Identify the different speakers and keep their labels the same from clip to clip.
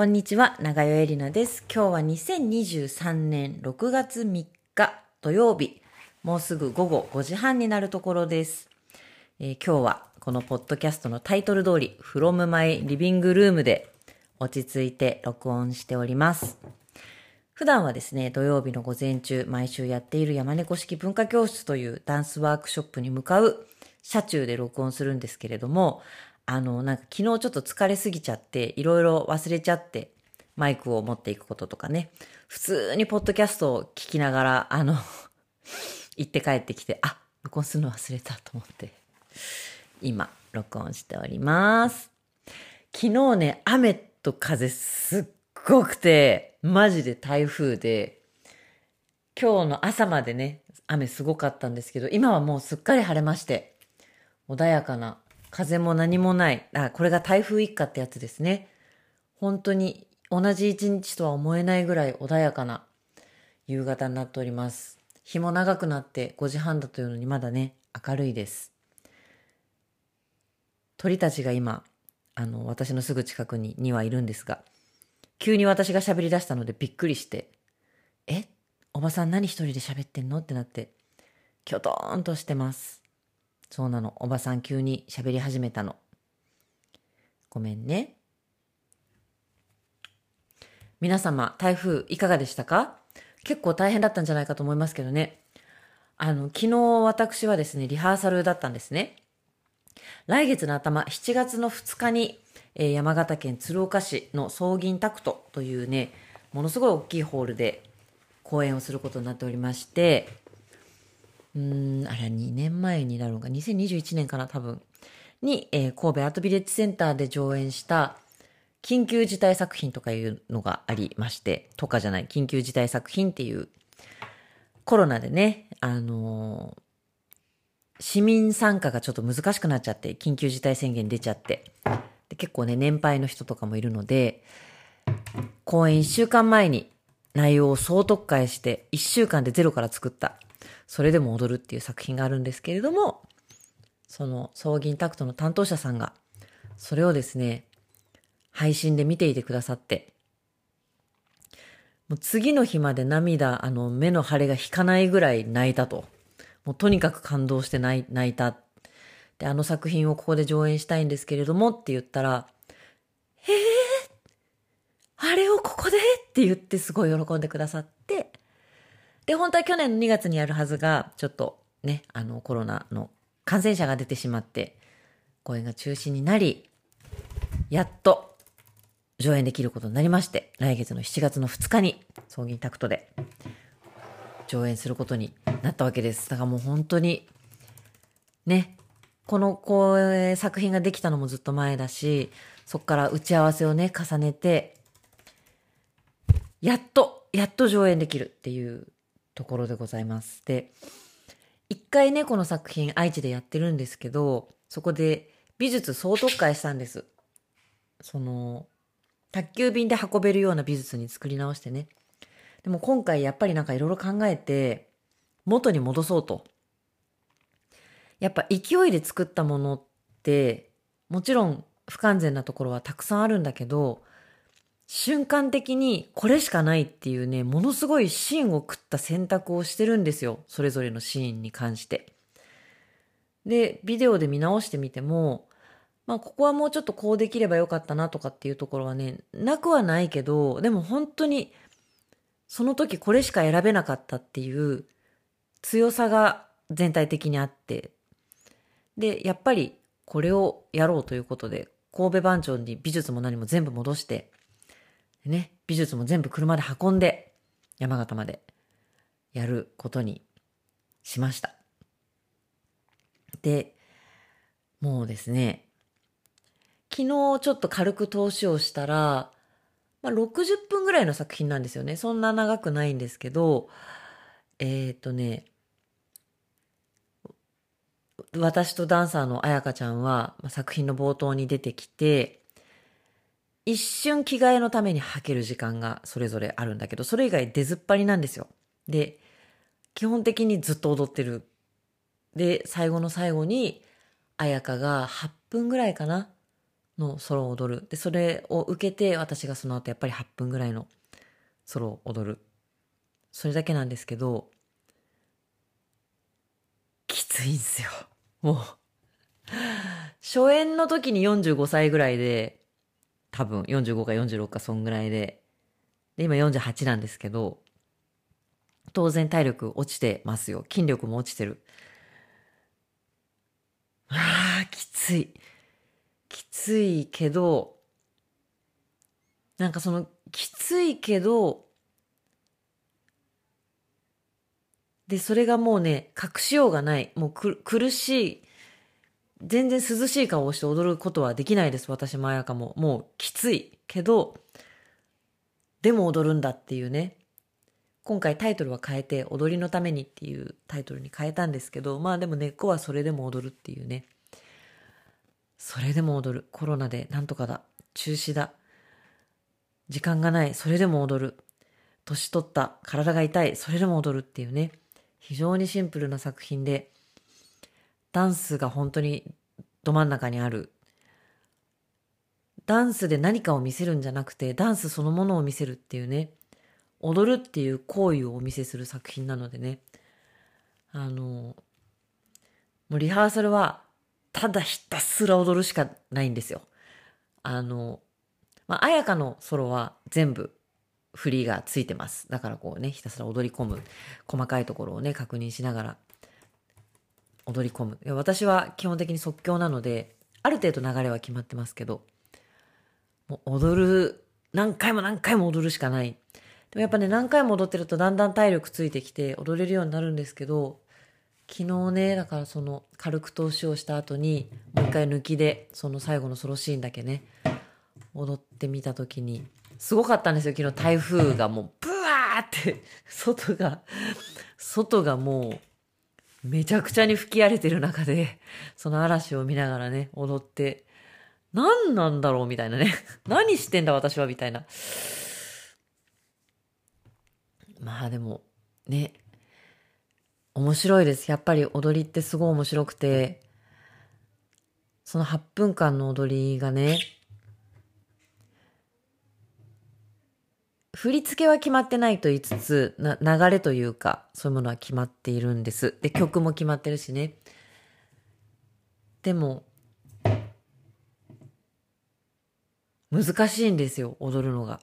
Speaker 1: こんにちは、長代えりなです。今日は2023年6月3日土曜日、もうすぐ午後5時半になるところです。えー今日はこのポッドキャストのタイトル通り、from my living room で落ち着いて録音しております。普段はですね、土曜日の午前中、毎週やっている山猫式文化教室というダンスワークショップに向かう車中で録音するんですけれども、あの、なんか昨日ちょっと疲れすぎちゃって、いろいろ忘れちゃって、マイクを持っていくこととかね、普通にポッドキャストを聞きながら、あの、行って帰ってきて、あ、録音するの忘れたと思って、今、録音しております。昨日ね、雨と風すっごくて、マジで台風で、今日の朝までね、雨すごかったんですけど、今はもうすっかり晴れまして、穏やかな、風も何もない。あ、これが台風一過ってやつですね。本当に同じ一日とは思えないぐらい穏やかな夕方になっております。日も長くなって5時半だというのにまだね、明るいです。鳥たちが今、あの、私のすぐ近くににはいるんですが、急に私が喋り出したのでびっくりして、え？おばさん何一人で喋ってんの？ってなって、きょとーんとしてます。そうなの。おばさん急に喋り始めたの。ごめんね。皆様、台風いかがでしたか？結構大変だったんじゃないかと思いますけどね。あの、昨日私はですね、リハーサルだったんですね。来月の頭、7月の2日に、えー山形県鶴岡市の葬銀タクトというね、ものすごい大きいホールで公演をすることになっておりまして、うん、あれは2年前になるのか、2021年かな、多分。に、えー神戸アートビレッジセンターで上演した、緊急事態作品とかいうのがありまして、とかじゃない、緊急事態作品っていう、コロナでね、あのー市民参加がちょっと難しくなっちゃって、緊急事態宣言出ちゃって、で結構ね、年配の人とかもいるので、公演1週間前に内容を総特化して、1週間でゼロから作った、それでも踊るっていう作品があるんですけれども、その葬儀タクトの担当者さんが、それをですね、配信で見ていてくださって、もう次の日まで涙、あの、目の腫れが引かないぐらい泣いたと。もうとにかく感動して泣い泣いた。で、あの作品をここで上演したいんですけれどもって言ったら、ええあれをここで？って言ってすごい喜んでくださって、で、本当は去年の2月にやるはずが、ちょっとね、あのコロナの感染者が出てしまって、公演が中止になり、やっと上演できることになりまして、来月の7月の2日に、葬儀タクトで上演することになったわけです。だからもう本当に、ね、このこう作品ができたのもずっと前だし、そこから打ち合わせをね、重ねて、やっと、やっと上演できるっていうところでございます。で、一回ね、この作品愛知でやってるんですけど、そこで美術総特会したんです。その、宅急便で運べるような美術に作り直してね。でも今回やっぱりなんかいろいろ考えて、元に戻そうと。やっぱ勢いで作ったものって、もちろん不完全なところはたくさんあるんだけど、瞬間的にこれしかないっていうね、ものすごい芯を食った選択をしてるんですよ。それぞれのシーンに関して。で、ビデオで見直してみても、まあここはもうちょっとこうできればよかったなとかっていうところはね、なくはないけど、でも本当にその時これしか選べなかったっていう強さが全体的にあって、で、やっぱりこれをやろうということで、神戸番長に美術も何も全部戻して、ね、美術も全部車で運んで、山形までやることにしました。で、もうですね、昨日ちょっと軽く投資をしたら、まあ、60分ぐらいの作品なんですよね。そんな長くないんですけど、えっ、とね、私とダンサーの彩香ちゃんは、まあ作品の冒頭に出てきて、一瞬着替えのために履ける時間がそれぞれあるんだけど、それ以外出ずっぱりなんですよ。で、基本的にずっと踊ってる。で、最後の最後に、彩香が8分ぐらいかなのソロを踊る。で、それを受けて私がその後やっぱり8分ぐらいのソロを踊る。それだけなんですけど、きついんすよ。もう。初演の時に45歳ぐらいで、多分45か46かそんぐらいで、で、今48なんですけど、当然体力落ちてますよ。筋力も落ちてる。ああ、きつい。きついけど、なんかその、きついけど、で、それがもうね、隠しようがない。もう苦しい。全然涼しい顔をして踊ることはできないです。私も彩香も。もうきつい。けど、でも踊るんだっていうね。今回タイトルは変えて、踊りのためにっていうタイトルに変えたんですけど、まあでも根っこはそれでも踊るっていうね。それでも踊る。コロナでなんとかだ。中止だ。時間がない。それでも踊る。年取った。体が痛い。それでも踊るっていうね。非常にシンプルな作品で、ダンスが本当にど真ん中にある。ダンスで何かを見せるんじゃなくて、ダンスそのものを見せるっていうね、踊るっていう行為をお見せする作品なのでね、あの、もうリハーサルは、ただひたすら踊るしかないんですよ。あの、まあ、彩香のソロは全部振りがついてます。だからこうね、ひたすら踊り込む、細かいところをね、確認しながら踊り込む。私は基本的に即興なので、ある程度流れは決まってますけど、もう踊る、何回も何回も踊るしかない。でもやっぱね、何回も踊ってるとだんだん体力ついてきて踊れるようになるんですけど、昨日ね、だからその軽く投資をした後に、もう一回抜きで、その最後のソロシーンだけね、踊ってみた時に、すごかったんですよ、昨日台風がもうブワーって外が外がもうめちゃくちゃに吹き荒れてる中でその嵐を見ながらね踊って何なんだろうみたいなね。何してんだ私はみたいな。まあでもね面白いです。やっぱり踊りってすごい面白くてその8分間の踊りがね振り付けは決まってないと言いつつ、な、流れというか、そういうものは決まっているんです。で、曲も決まってるしね。でも、難しいんですよ、踊るのが。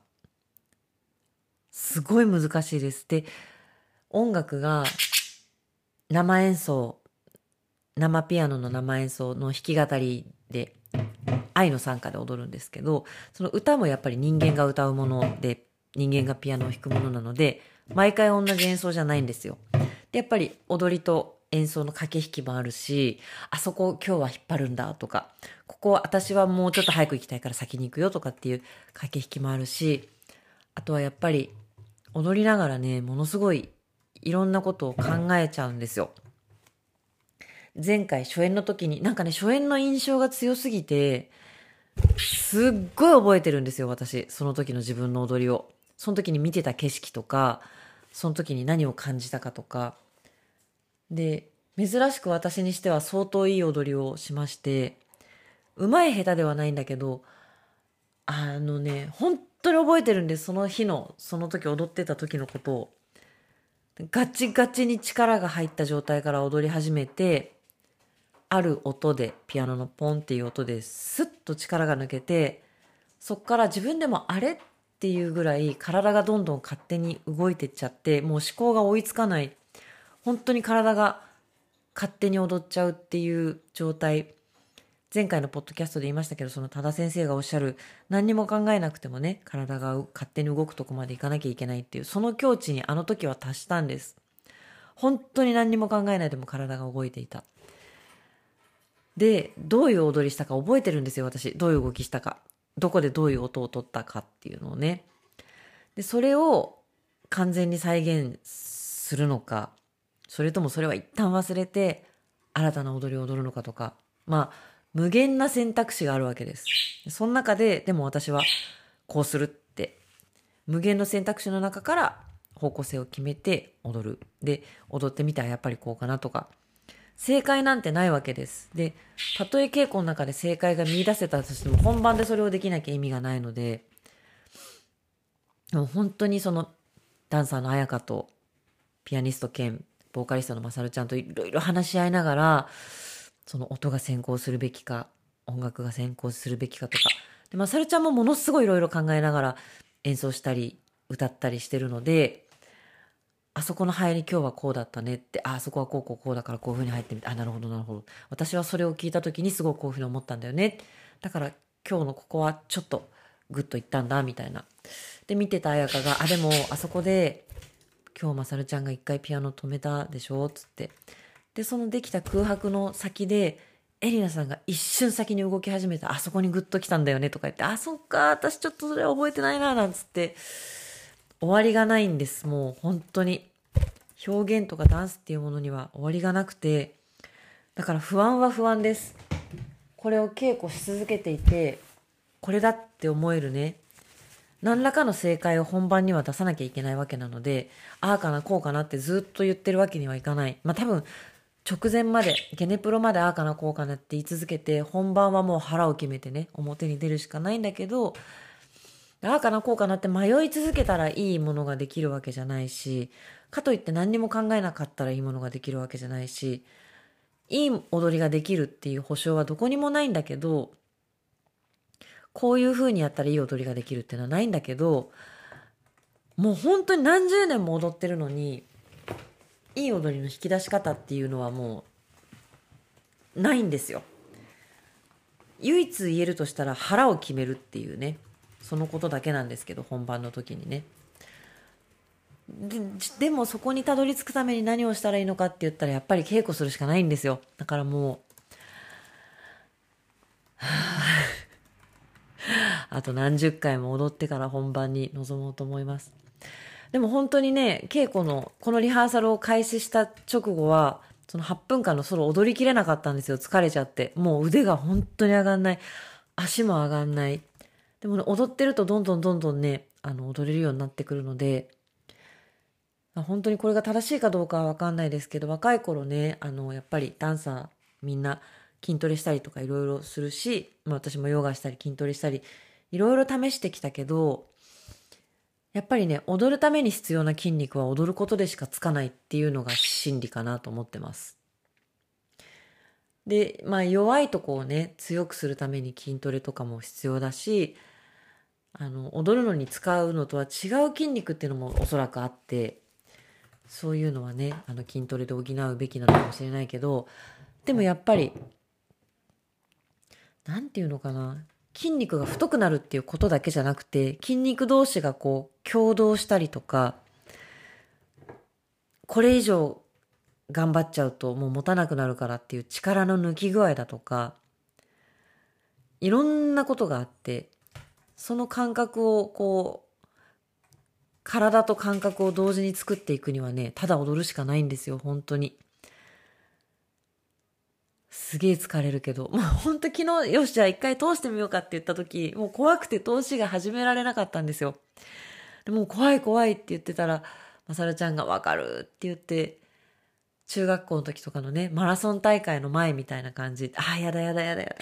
Speaker 1: すごい難しいです。で、音楽が生演奏、生ピアノの生演奏の弾き語りで、愛の参加で踊るんですけど、その歌もやっぱり人間が歌うもので、人間がピアノを弾くものなので、毎回同じ演奏じゃないんですよ。で、やっぱり踊りと演奏の駆け引きもあるし、あそこ今日は引っ張るんだとか、ここ私はもうちょっと早く行きたいから先に行くよとかっていう駆け引きもあるし、あとはやっぱり踊りながらね、ものすごいいろんなことを考えちゃうんですよ。前回初演の時に、なんかね、初演の印象が強すぎて、すっごい覚えてるんですよ、私。その時の自分の踊りを。その時に見てた景色とか、その時に何を感じたかとか。で、珍しく私にしては相当いい踊りをしまして、うまい下手ではないんだけど、あのね、本当に覚えてるんです。その日の、その時踊ってた時のことを。ガチガチに力が入った状態から踊り始めて、ある音で、ピアノのポンっていう音ですっと力が抜けて、そっから自分でもあれっていうぐらい体がどんどん勝手に動いてっちゃって、もう思考が追いつかない。本当に体が勝手に踊っちゃうっていう状態。前回のポッドキャストで言いましたけど、その多田先生がおっしゃる、何にも考えなくてもね、体が勝手に動くとこまで行かなきゃいけないっていう、その境地にあの時は達したんです。本当に何にも考えないでも体が動いていた。で、どういう踊りしたか覚えてるんですよ、私。どういう動きしたか。どこでどういう音を取ったかっていうのをね。で、それを完全に再現するのか、それともそれは一旦忘れて、新たな踊りを踊るのかとか、まあ、無限な選択肢があるわけです。その中で、でも私はこうするって、無限の選択肢の中から方向性を決めて踊る。で、踊ってみたらやっぱりこうかなとか、正解なんてないわけです。で、たとえ稽古の中で正解が見出せたとしても、本番でそれをできなきゃ意味がないので、でも本当にその、ダンサーの彩香と、ピアニスト兼、ボーカリストのまさるちゃんといろいろ話し合いながら、その音が先行するべきか、音楽が先行するべきかとか。で、まさるちゃんもものすごいいろいろ考えながら演奏したり、歌ったりしてるので、あそこの入り今日はこうだったねって、あ、あそこはこうこうこうだからこういう風に入ってみて、あ、なるほどなるほど。私はそれを聞いた時にすごくこういう風に思ったんだよね。だから今日のここはちょっとグッといったんだ、みたいな。で、見てた彩香が、あ、でもあそこで今日まさるちゃんが一回ピアノ止めたでしょつって。で、そのできた空白の先で、エリナさんが一瞬先に動き始めた、あそこにグッと来たんだよねとか言って、あ、そっか、私ちょっとそれ覚えてないな、なんつって、終わりがないんです。もう本当に。表現とかダンスっていうものには終わりがなくて、だから不安は不安です。これを稽古し続けていて、これだって思えるね。何らかの正解を本番には出さなきゃいけないわけなので、ああかな、こうかなってずっと言ってるわけにはいかない。まあ多分、直前まで、ゲネプロまでああかな、こうかなって言い続けて、本番はもう腹を決めてね、表に出るしかないんだけど、ああかなこうかなって迷い続けたらいいものができるわけじゃないし、かといって何にも考えなかったらいいものができるわけじゃないし、いい踊りができるっていう保証はどこにもないんだけど、こういう風にやったらいい踊りができるっていうのはないんだけど、もう本当に何十年も踊ってるのに、いい踊りの引き出し方っていうのはもう、ないんですよ。唯一言えるとしたら腹を決めるっていうね。そのことだけなんですけど本番の時にね。ででもそこにたどり着くために何をしたらいいのかって言ったらやっぱり稽古するしかないんですよ。だからもうあと何十回も踊ってから本番に臨もうと思います。でも本当にね稽古のこのリハーサルを開始した直後はその8分間のソロ踊りきれなかったんですよ。疲れちゃって。もう腕が本当に上がんない。足も上がんない。でもね、踊ってるとどんどんどんどんね、あの、踊れるようになってくるので、あ本当にこれが正しいかどうかはわかんないですけど、若い頃ね、あの、やっぱりダンサーみんな筋トレしたりとかいろいろするし、まあ私もヨガしたり筋トレしたり、いろいろ試してきたけど、やっぱりね、踊るために必要な筋肉は踊ることでしかつかないっていうのが真理かなと思ってます。で、まあ弱いとこをね、強くするために筋トレとかも必要だし、あの、踊るのに使うのとは違う筋肉っていうのもおそらくあって、そういうのはね、あの筋トレで補うべきなのかもしれないけど、でもやっぱり、なんていうのかな、筋肉が太くなるっていうことだけじゃなくて、筋肉同士がこう、共同したりとか、これ以上頑張っちゃうともう持たなくなるからっていう力の抜き具合だとか、いろんなことがあって、その感覚をこう、体と感覚を同時に作っていくにはね、ただ踊るしかないんですよ、本当に。すげえ疲れるけど、もう本当昨日、よし、じゃあ一回通してみようかって言った時、もう怖くて通しが始められなかったんですよ。でも怖い怖いって言ってたら、まさるちゃんがわかるって言って、中学校の時とかのね、マラソン大会の前みたいな感じ。ああ、やだやだやだやだ。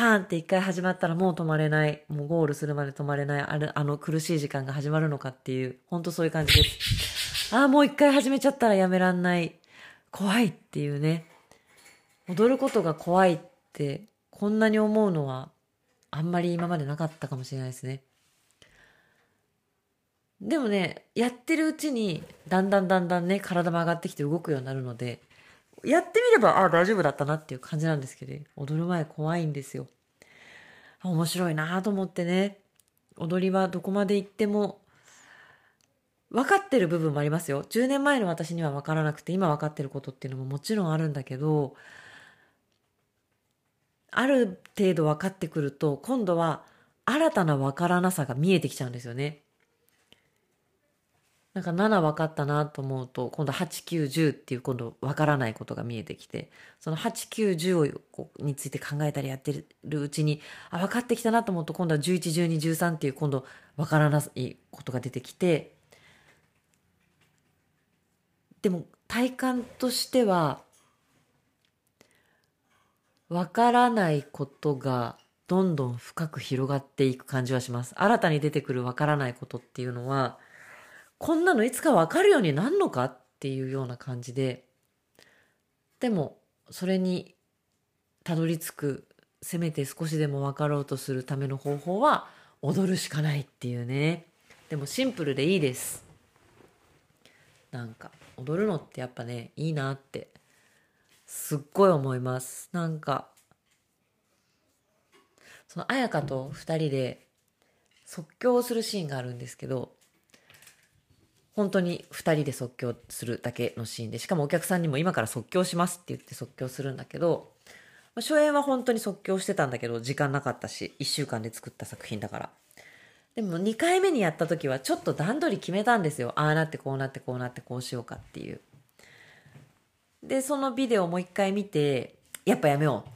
Speaker 1: パーンって一回始まったらもう止まれない。もうゴールするまで止まれない。あれ、あの苦しい時間が始まるのかっていう、本当そういう感じです。ああ、もう一回始めちゃったらやめらんない。怖いっていうね。踊ることが怖いって、こんなに思うのは、あんまり今までなかったかもしれないですね。でもね、やってるうちに、だんだんだんだんね、体も上がってきて動くようになるので、やってみれば、ああ、大丈夫だったなっていう感じなんですけど、踊る前怖いんですよ。面白いなと思ってね、踊りはどこまで行っても、分かってる部分もありますよ。10年前の私には分からなくて、今分かってることっていうのももちろんあるんだけど、ある程度分かってくると、今度は新たな分からなさが見えてきちゃうんですよね。なんか7分かったなと思うと、今度8、9、10っていう今度分からないことが見えてきて、その8、9、10について考えたりやってるうちに、あ、分かってきたなと思うと、今度は11、12、13っていう今度分からないことが出てきて、でも体感としては、わからないことがどんどん深く広がっていく感じはします。新たに出てくるわからないことっていうのは、こんなのいつかわかるようになんのかっていうような感じで、でも、それにたどり着く、せめて少しでも分かろうとするための方法は、踊るしかないっていうね。でもシンプルでいいです。なんか、踊るのってやっぱね、いいなってすっごい思います。なんか、その彩香と二人で即興をするシーンがあるんですけど、本当に二人で即興するだけのシーンで、しかもお客さんにも今から即興しますって言って即興するんだけど、まあ初演は本当に即興してたんだけど、時間なかったし、1週間で作った作品だから。でも2回目にやった時はちょっと段取り決めたんですよ。ああなってこうなってこうなってこうしようかっていう。で、そのビデオもう一回見て、やっぱやめよう。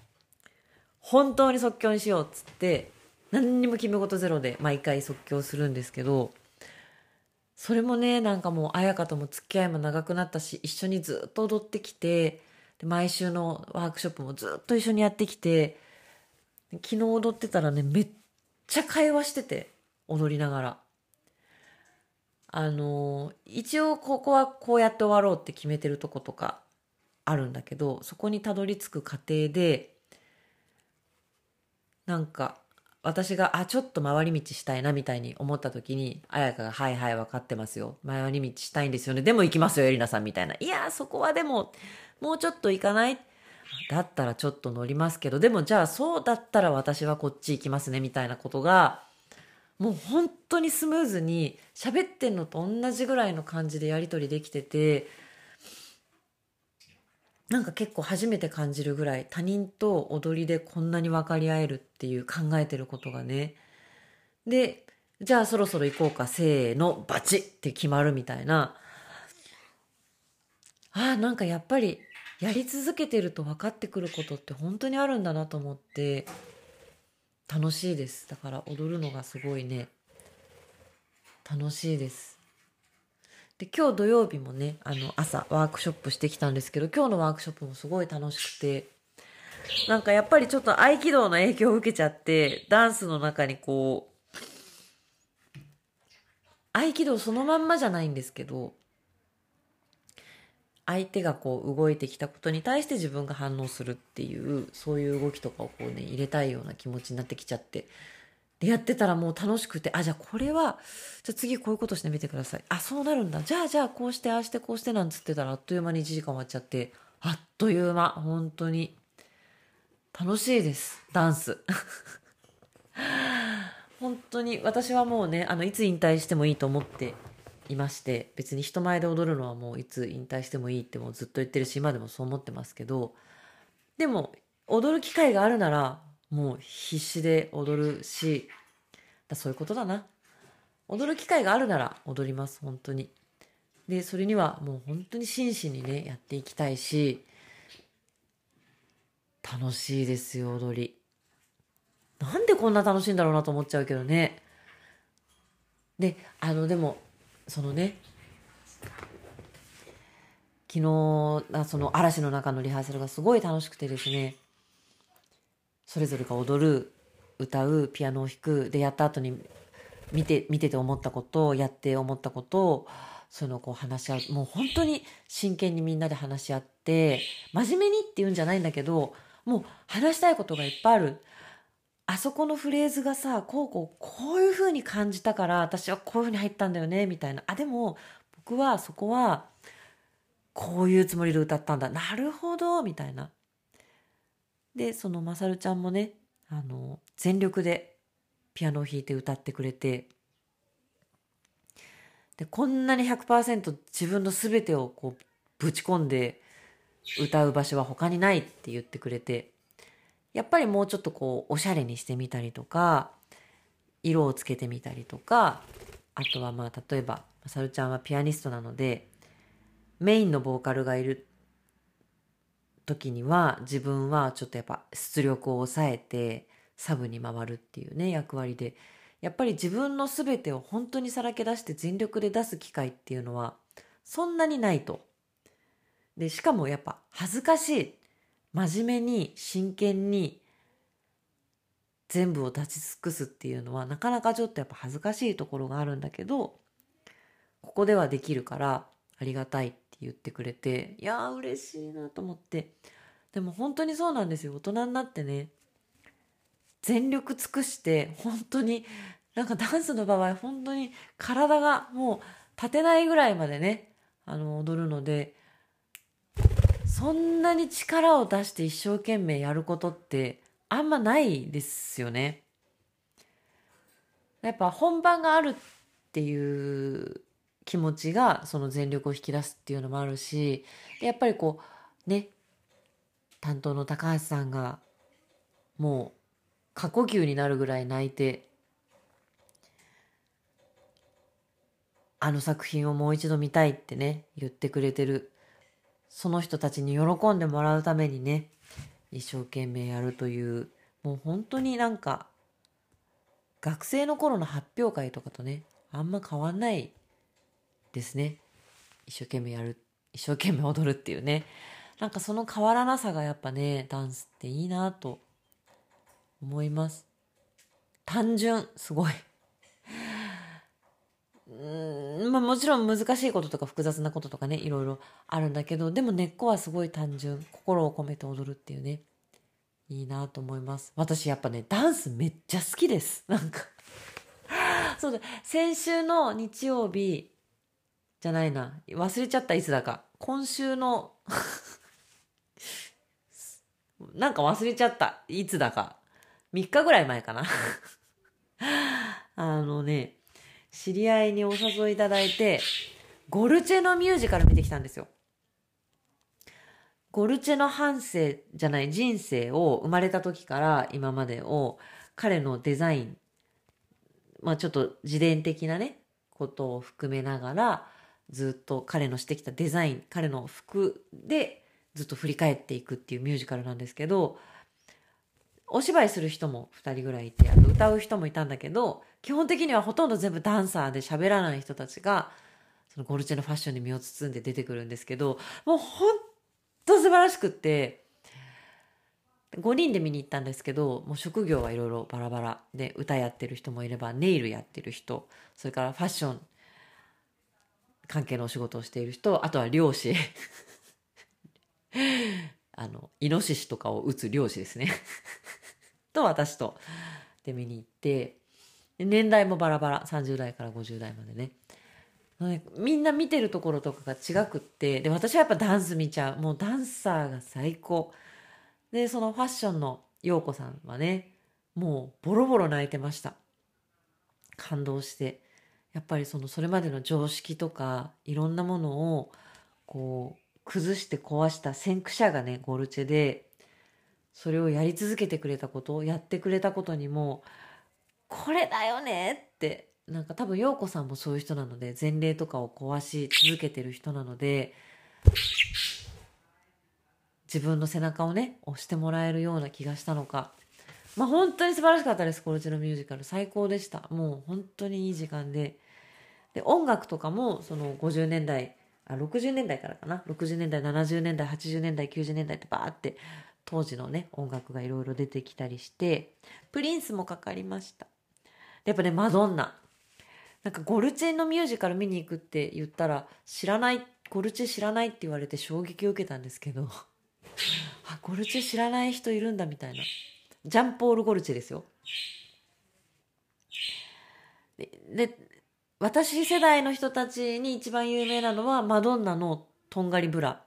Speaker 1: 本当に即興にしようっつって、何にも決め事ゼロで毎回即興するんですけど、それもね、なんかもう、彩香とも付き合いも長くなったし、一緒にずっと踊ってきて、で毎週のワークショップもずっと一緒にやってきて、昨日踊ってたらね、めっちゃ会話してて、踊りながら。あの、一応ここはこうやって終わろうって決めてるとことかあるんだけどそこにたどり着く過程でなんか私があちょっと回り道したいなみたいに思った時に彩香が「はいはい分かってますよ。回り道したいんですよね。でも行きますよエリナさん」みたいな「いやそこはでももうちょっと行かない?」だったらちょっと乗りますけどでもじゃあそうだったら私はこっち行きますねみたいなことがもう本当にスムーズに喋ってんのと同じぐらいの感じでやり取りできててなんか結構初めて感じるぐらい他人と踊りでこんなに分かり合えるっていう考えてることがね。で、じゃあそろそろ行こうか、せーの、バチって決まるみたいな。ああ、なんかやっぱりやり続けてると分かってくることって本当にあるんだなと思って楽しいです。だから踊るのがすごいね、楽しいです。で今日土曜日もねあの朝ワークショップしてきたんですけど今日のワークショップもすごい楽しくてなんかやっぱりちょっと合気道の影響を受けちゃってダンスの中にこう合気道そのまんまじゃないんですけど相手がこう動いてきたことに対して自分が反応するっていうそういう動きとかをこうね入れたいような気持ちになってきちゃってやってたらもう楽しくて、あ、じゃあこれは、じゃあ次こういうことしてみてください。あ、そうなるんだ。じゃあじゃあこうして、ああしてこうしてなんつってたらあっという間に1時間終わっちゃって、あっという間、本当に。楽しいです、ダンス。本当に私はもうね、あの、いつ引退してもいいと思っていまして、別に人前で踊るのはもういつ引退してもいいってもうずっと言ってるし、今でもそう思ってますけど、でも、踊る機会があるなら、もう必死で踊るし、だそういうことだな。踊る機会があるなら踊ります、本当に。で、それにはもう本当に真摯にね、やっていきたいし、楽しいですよ、踊り。なんでこんな楽しいんだろうなと思っちゃうけどね。で、あの、でも、そのね、昨日、あその嵐の中のリハーサルがすごい楽しくてですね、それぞれが踊る歌うピアノを弾くでやった後に見て見てて思ったことをやって思ったことをそのこう話し合うもう本当に真剣にみんなで話し合って真面目にっていうんじゃないんだけどもう話したいことがいっぱいある。あそこのフレーズがさこうこうこういう風に感じたから私はこういう風に入ったんだよねみたいな。あでも僕はそこはこういうつもりで歌ったんだ。なるほどみたいな。でそのまさるちゃんもねあの全力でピアノを弾いて歌ってくれてでこんなに100%自分の全てをこうぶち込んで歌う場所は他にないって言ってくれてやっぱりもうちょっとこうおしゃれにしてみたりとか色をつけてみたりとかあとはまあ例えばまさるちゃんはピアニストなのでメインのボーカルがいる時には自分はちょっとやっぱ出力を抑えてサブに回るっていうね役割でやっぱり自分の全てを本当にさらけ出して全力で出す機会っていうのはそんなにないと。でしかもやっぱ恥ずかしい真面目に真剣に全部を立ち尽くすっていうのはなかなかちょっとやっぱ恥ずかしいところがあるんだけどここではできるからありがたいっ言ってくれていやー嬉しいなと思ってでも本当にそうなんですよ大人になってね全力尽くして本当になんかダンスの場合本当に体がもう立てないぐらいまでねあの踊るのでそんなに力を出して一生懸命やることってあんまないですよね。やっぱ本番があるっていう気持ちがその全力を引き出すっていうのもあるしやっぱりこうね担当の高橋さんがもう過呼吸になるぐらい泣いてあの作品をもう一度見たいってね言ってくれてるその人たちに喜んでもらうためにね一生懸命やるというもう本当になんか学生の頃の発表会とかとねあんま変わんないですね。一生懸命やる一生懸命踊るっていうね。なんかその変わらなさがやっぱねダンスっていいなと思います。単純すごい。うんまあもちろん難しいこととか複雑なこととかねいろいろあるんだけどでも根っこはすごい単純。心を込めて踊るっていうね。いいなと思います。私やっぱねダンスめっちゃ好きです。なんか。そうだ。先週の日曜日じゃないな。忘れちゃったいつだか。今週の なんか忘れちゃった。いつだか。3日ぐらい前かな。あのね知り合いにお誘いいただいて、ゴルチェのミュージカル見てきたんですよ。ゴルチェの半生じゃない人生を生まれた時から今までを彼のデザイン、まあちょっと自伝的なね、ことを含めながらずっと彼のしてきたデザイン、彼の服でずっと振り返っていくっていうミュージカルなんですけど、お芝居する人も2人ぐらいいて、あと歌う人もいたんだけど、基本的にはほとんど全部ダンサーで喋らない人たちが、そのゴルチェのファッションに身を包んで出てくるんですけど、もうほんと素晴らしくって、5人で見に行ったんですけど、もう職業はいろいろバラバラで、歌やってる人もいれば、ネイルやってる人、それからファッション関係のお仕事をしている人、あとは漁師。あの、イノシシとかを撃つ漁師ですね。と私と、で見に行って、年代もバラバラ30代から50代までね。みんな見てるところとかが違くってで私はやっぱダンス見ちゃう。もうダンサーが最高。でそのファッションの陽子さんはねもうボロボロ泣いてました。感動して。やっぱりそのそれまでの常識とかいろんなものをこう崩して壊した先駆者がねゴルチェでそれをやり続けてくれたことやってくれたことにもこれだよねってなんか多分陽子さんもそういう人なので前例とかを壊し続けてる人なので自分の背中をね押してもらえるような気がしたのか。まあ本当に素晴らしかったですこっちのミュージカル。最高でした。もう本当にいい時間で。で音楽とかもその50年代あ60年代からかな？60年代70年代80年代90年代ってバーって当時のね音楽がいろいろ出てきたりしてプリンスもかかりましたやっぱね、マドンナ。なんかゴルチェのミュージカル見に行くって言ったら、知らない、ゴルチェ知らないって言われて衝撃を受けたんですけど、あ、ゴルチェ知らない人いるんだみたいな。ジャンポール・ゴルチェですよ。で、で私世代の人たちに一番有名なのは、マドンナのとんがりブラ。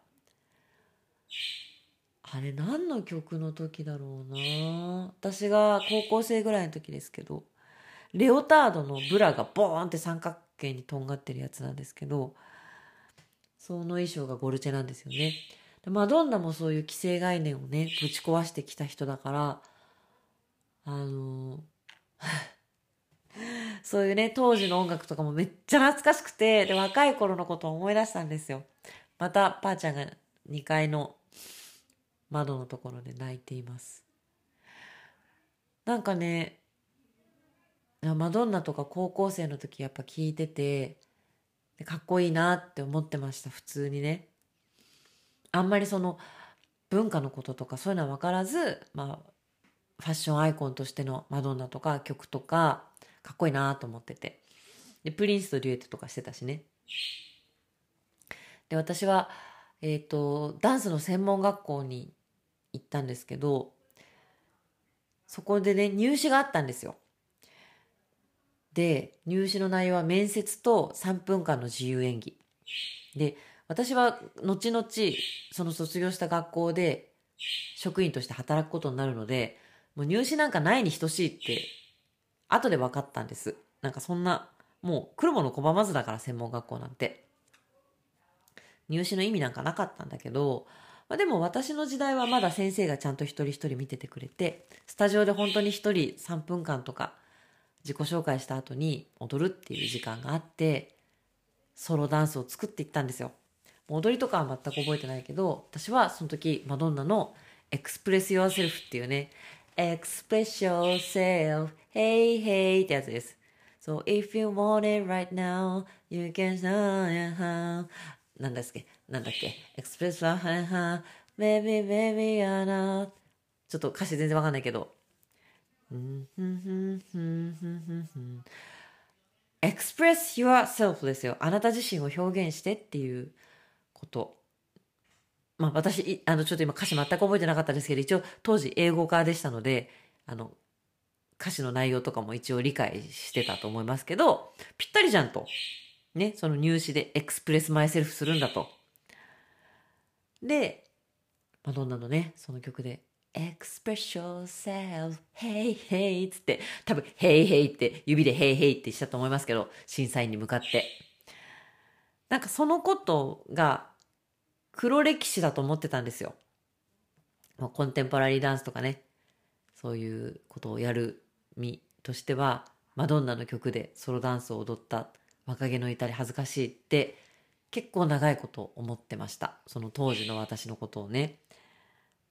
Speaker 1: あれ何の曲の時だろうな私が高校生ぐらいの時ですけど。レオタードのブラがボーンって三角形にとんがってるやつなんですけど、その衣装がゴルチェなんですよね。マドンナもそういう既成概念をね、ぶち壊してきた人だから、あのそういうね、当時の音楽とかもめっちゃ懐かしくて、で、若い頃のことを思い出したんですよ。また、ばあちゃんが2階の窓のところで泣いています。なんかね、マドンナとか高校生の時やっぱ聞いててかっこいいなって思ってました普通にねあんまりその文化のこととかそういうのは分からず、まあ、ファッションアイコンとしてのマドンナとか曲とかかっこいいなと思ってて。でプリンスとデュエットとかしてたしね。で私はえっ、ー、とダンスの専門学校に行ったんですけどそこでね入試があったんですよ。で入試の内容は面接と3分間の自由演技。で私は後々その卒業した学校で職員として働くことになるのでもう入試なんかないに等しいって後で分かったんです。なんかそんなもう来るもの拒まずだから専門学校なんて。入試の意味なんかなかったんだけど、まあ、でも私の時代はまだ先生がちゃんと一人一人見ててくれてスタジオで本当に一人3分間とか自己紹介した後に踊るっていう時間があってソロダンスを作っていったんですよ。踊りとかは全く覚えてないけど私はその時マドンナの「エクスプレス・ヨアセルフ」っていうね「エクスプレッション・セルフ Hey Hey」ってやつです。So if you want it right now you can know how なんだっけ？なんだっけ？エクスプレスははは Baby baby you're not. ちょっと歌詞全然わかんないけど。エクスプレス yourself ですよ。あなた自身を表現してっていうこと。まあ私、あの、ちょっと今歌詞全く覚えてなかったですけど、一応当時英語化でしたので、あの、歌詞の内容とかも一応理解してたと思いますけど、ぴったりじゃんと。ね、その入試でエクスプレスマイセルフするんだと。で、マドンナのね、その曲で、express yourself, hey hey つって、多分 hey hey って指で hey hey ってしたと思いますけど、審査員に向かって。なんかそのことが黒歴史だと思ってたんですよ。まあ、コンテンポラリーダンスとかね、そういうことをやる身としては、マドンナの曲でソロダンスを踊った若気の至り恥ずかしいって結構長いこと思ってました。その当時の私のことをね。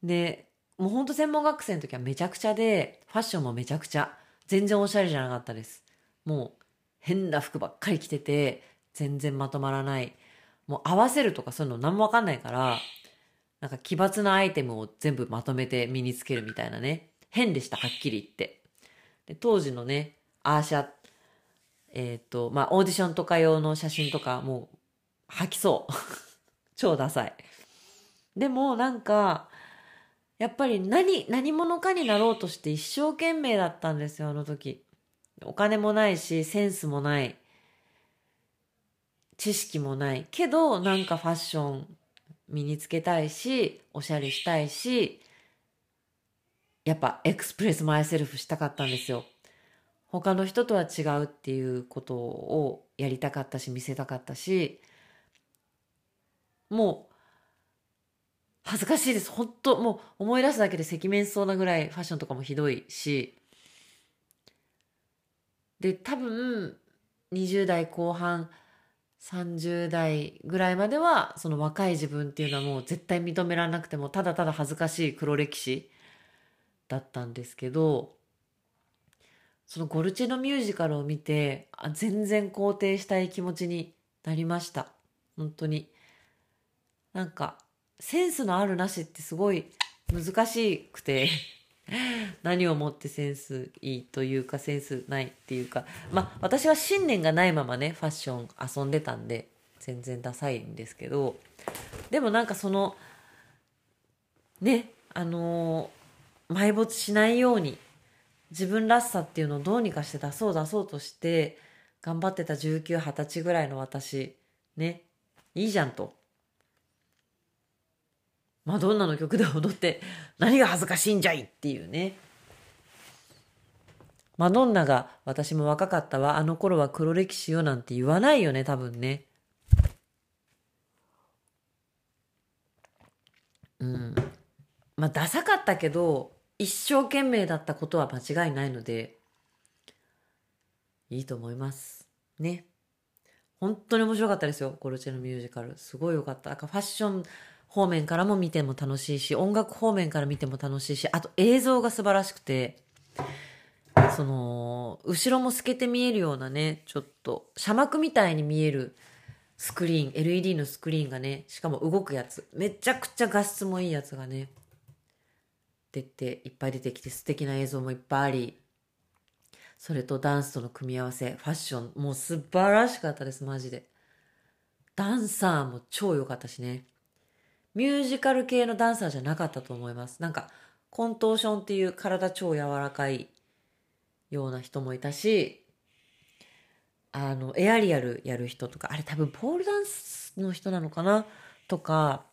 Speaker 1: で、もうほんと専門学生の時はめちゃくちゃで、ファッションもめちゃくちゃ、全然おしゃれじゃなかったです。もう変な服ばっかり着てて、全然まとまらない。もう合わせるとかそういうの何もわかんないから、なんか奇抜なアイテムを全部まとめて身につけるみたいなね。変でした、はっきり言って。で当時のね、アーシャ、えっ、ー、と、まあ、オーディションとか用の写真とか、もう、吐きそう。超ダサい。でも、なんか、やっぱり何、何者かになろうとして一生懸命だったんですよ、あの時。お金もないし、センスもない。知識もない。けど、なんかファッション身につけたいし、おしゃれしたいし、やっぱエクスプレスマイセルフしたかったんですよ。他の人とは違うっていうことをやりたかったし、見せたかったし、もう、恥ずかしいです。本当もう思い出すだけで赤面しそうなぐらいファッションとかもひどいし、で、多分、20代後半、30代ぐらいまでは、その若い自分っていうのはもう絶対認められなくても、ただただ恥ずかしい黒歴史だったんですけど、そのゴルチェのミュージカルを見て、あ全然肯定したい気持ちになりました。本当に。なんか、センスのあるなしってすごい難しくて何をもってセンスいいというかセンスないっていうかまあ私は信念がないままねファッション遊んでたんで全然ダサいんですけどでもなんかそのねあのー、埋没しないように自分らしさっていうのをどうにかして出そう出そうとして頑張ってた1920歳ぐらいの私ねいいじゃんと。マドンナの曲で踊って何が恥ずかしいんじゃいっていうね。マドンナが私も若かったわ、あの頃は黒歴史よなんて言わないよね、多分ね。うん。まあ、ダサかったけど、一生懸命だったことは間違いないので、いいと思います。ね。本当に面白かったですよ、ゴルチェのミュージカル。すごい良かった。なんかファッション、方面からも見ても楽しいし、音楽方面から見ても楽しいし、あと映像が素晴らしくて、その、後ろも透けて見えるようなね、ちょっと、斜幕みたいに見えるスクリーン、LED のスクリーンがね、しかも動くやつ。めちゃくちゃ画質もいいやつがね、出て、いっぱい出てきて素敵な映像もいっぱいあり、それとダンスとの組み合わせ、ファッション、もう素晴らしかったです、マジで。ダンサーも超良かったしね。ミュージカル系のダンサーじゃなかったと思います。なんか、コントーションっていう体超柔らかいような人もいたし、あの、エアリアルやる人とか、あれ多分ポールダンスの人なのかな？とか、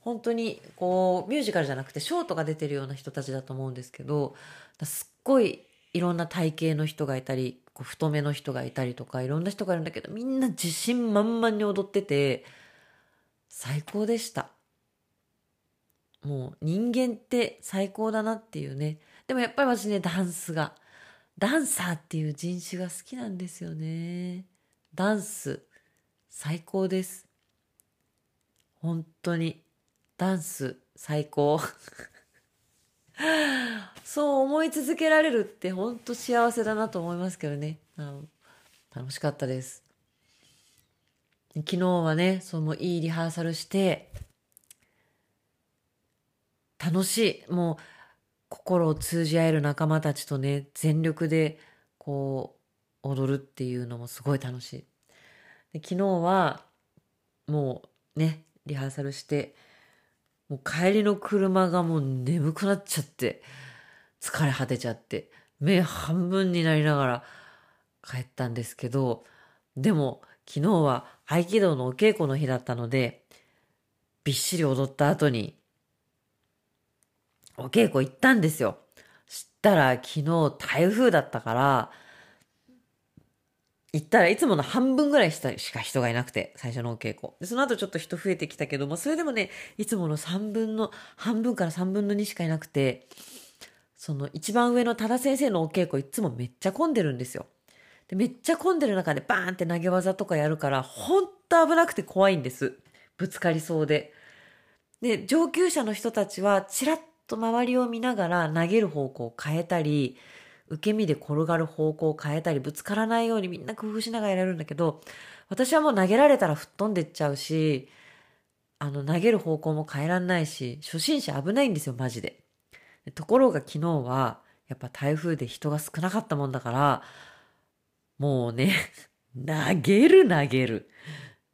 Speaker 1: 本当にこう、ミュージカルじゃなくてショートが出てるような人たちだと思うんですけど、すっごいいろんな体型の人がいたり、こう太めの人がいたりとか、いろんな人がいるんだけど、みんな自信満々に踊ってて、最高でした。もう人間って最高だなっていうね。でもやっぱり私ね、ダンスが。ダンサーっていう人種が好きなんですよね。ダンス、最高です。本当に。ダンス、最高。そう思い続けられるって本当幸せだなと思いますけどね。あの楽しかったです。昨日はね、そのいいリハーサルして、楽しい。もう、心を通じ合える仲間たちとね、全力でこう、踊るっていうのもすごい楽しい。で昨日は、もうね、リハーサルして、もう帰りの車がもう眠くなっちゃって、疲れ果てちゃって、目半分になりながら帰ったんですけど、でも昨日は合気道のお稽古の日だったので、びっしり踊った後にお稽古行ったんですよ。したら昨日台風だったから、行ったらいつもの半分ぐらいしか人がいなくて、最初のお稽古。で、その後ちょっと人増えてきたけども、それでもね、いつもの3分の、半分から3分の2しかいなくて、その一番上の多田先生のお稽古いつもめっちゃ混んでるんですよ。で、めっちゃ混んでる中でバーンって投げ技とかやるから、ほんと危なくて怖いんです。ぶつかりそうで。で、上級者の人たちは、ちらっと周りを見ながら投げる方向を変えたり、受け身で転がる方向を変えたり、ぶつからないようにみんな工夫しながらやれるんだけど、私はもう投げられたら吹っ飛んでっちゃうし、あの、投げる方向も変えらんないし、初心者危ないんですよ、マジで。ところが昨日は、やっぱ台風で人が少なかったもんだから、もうね、投げる投げる。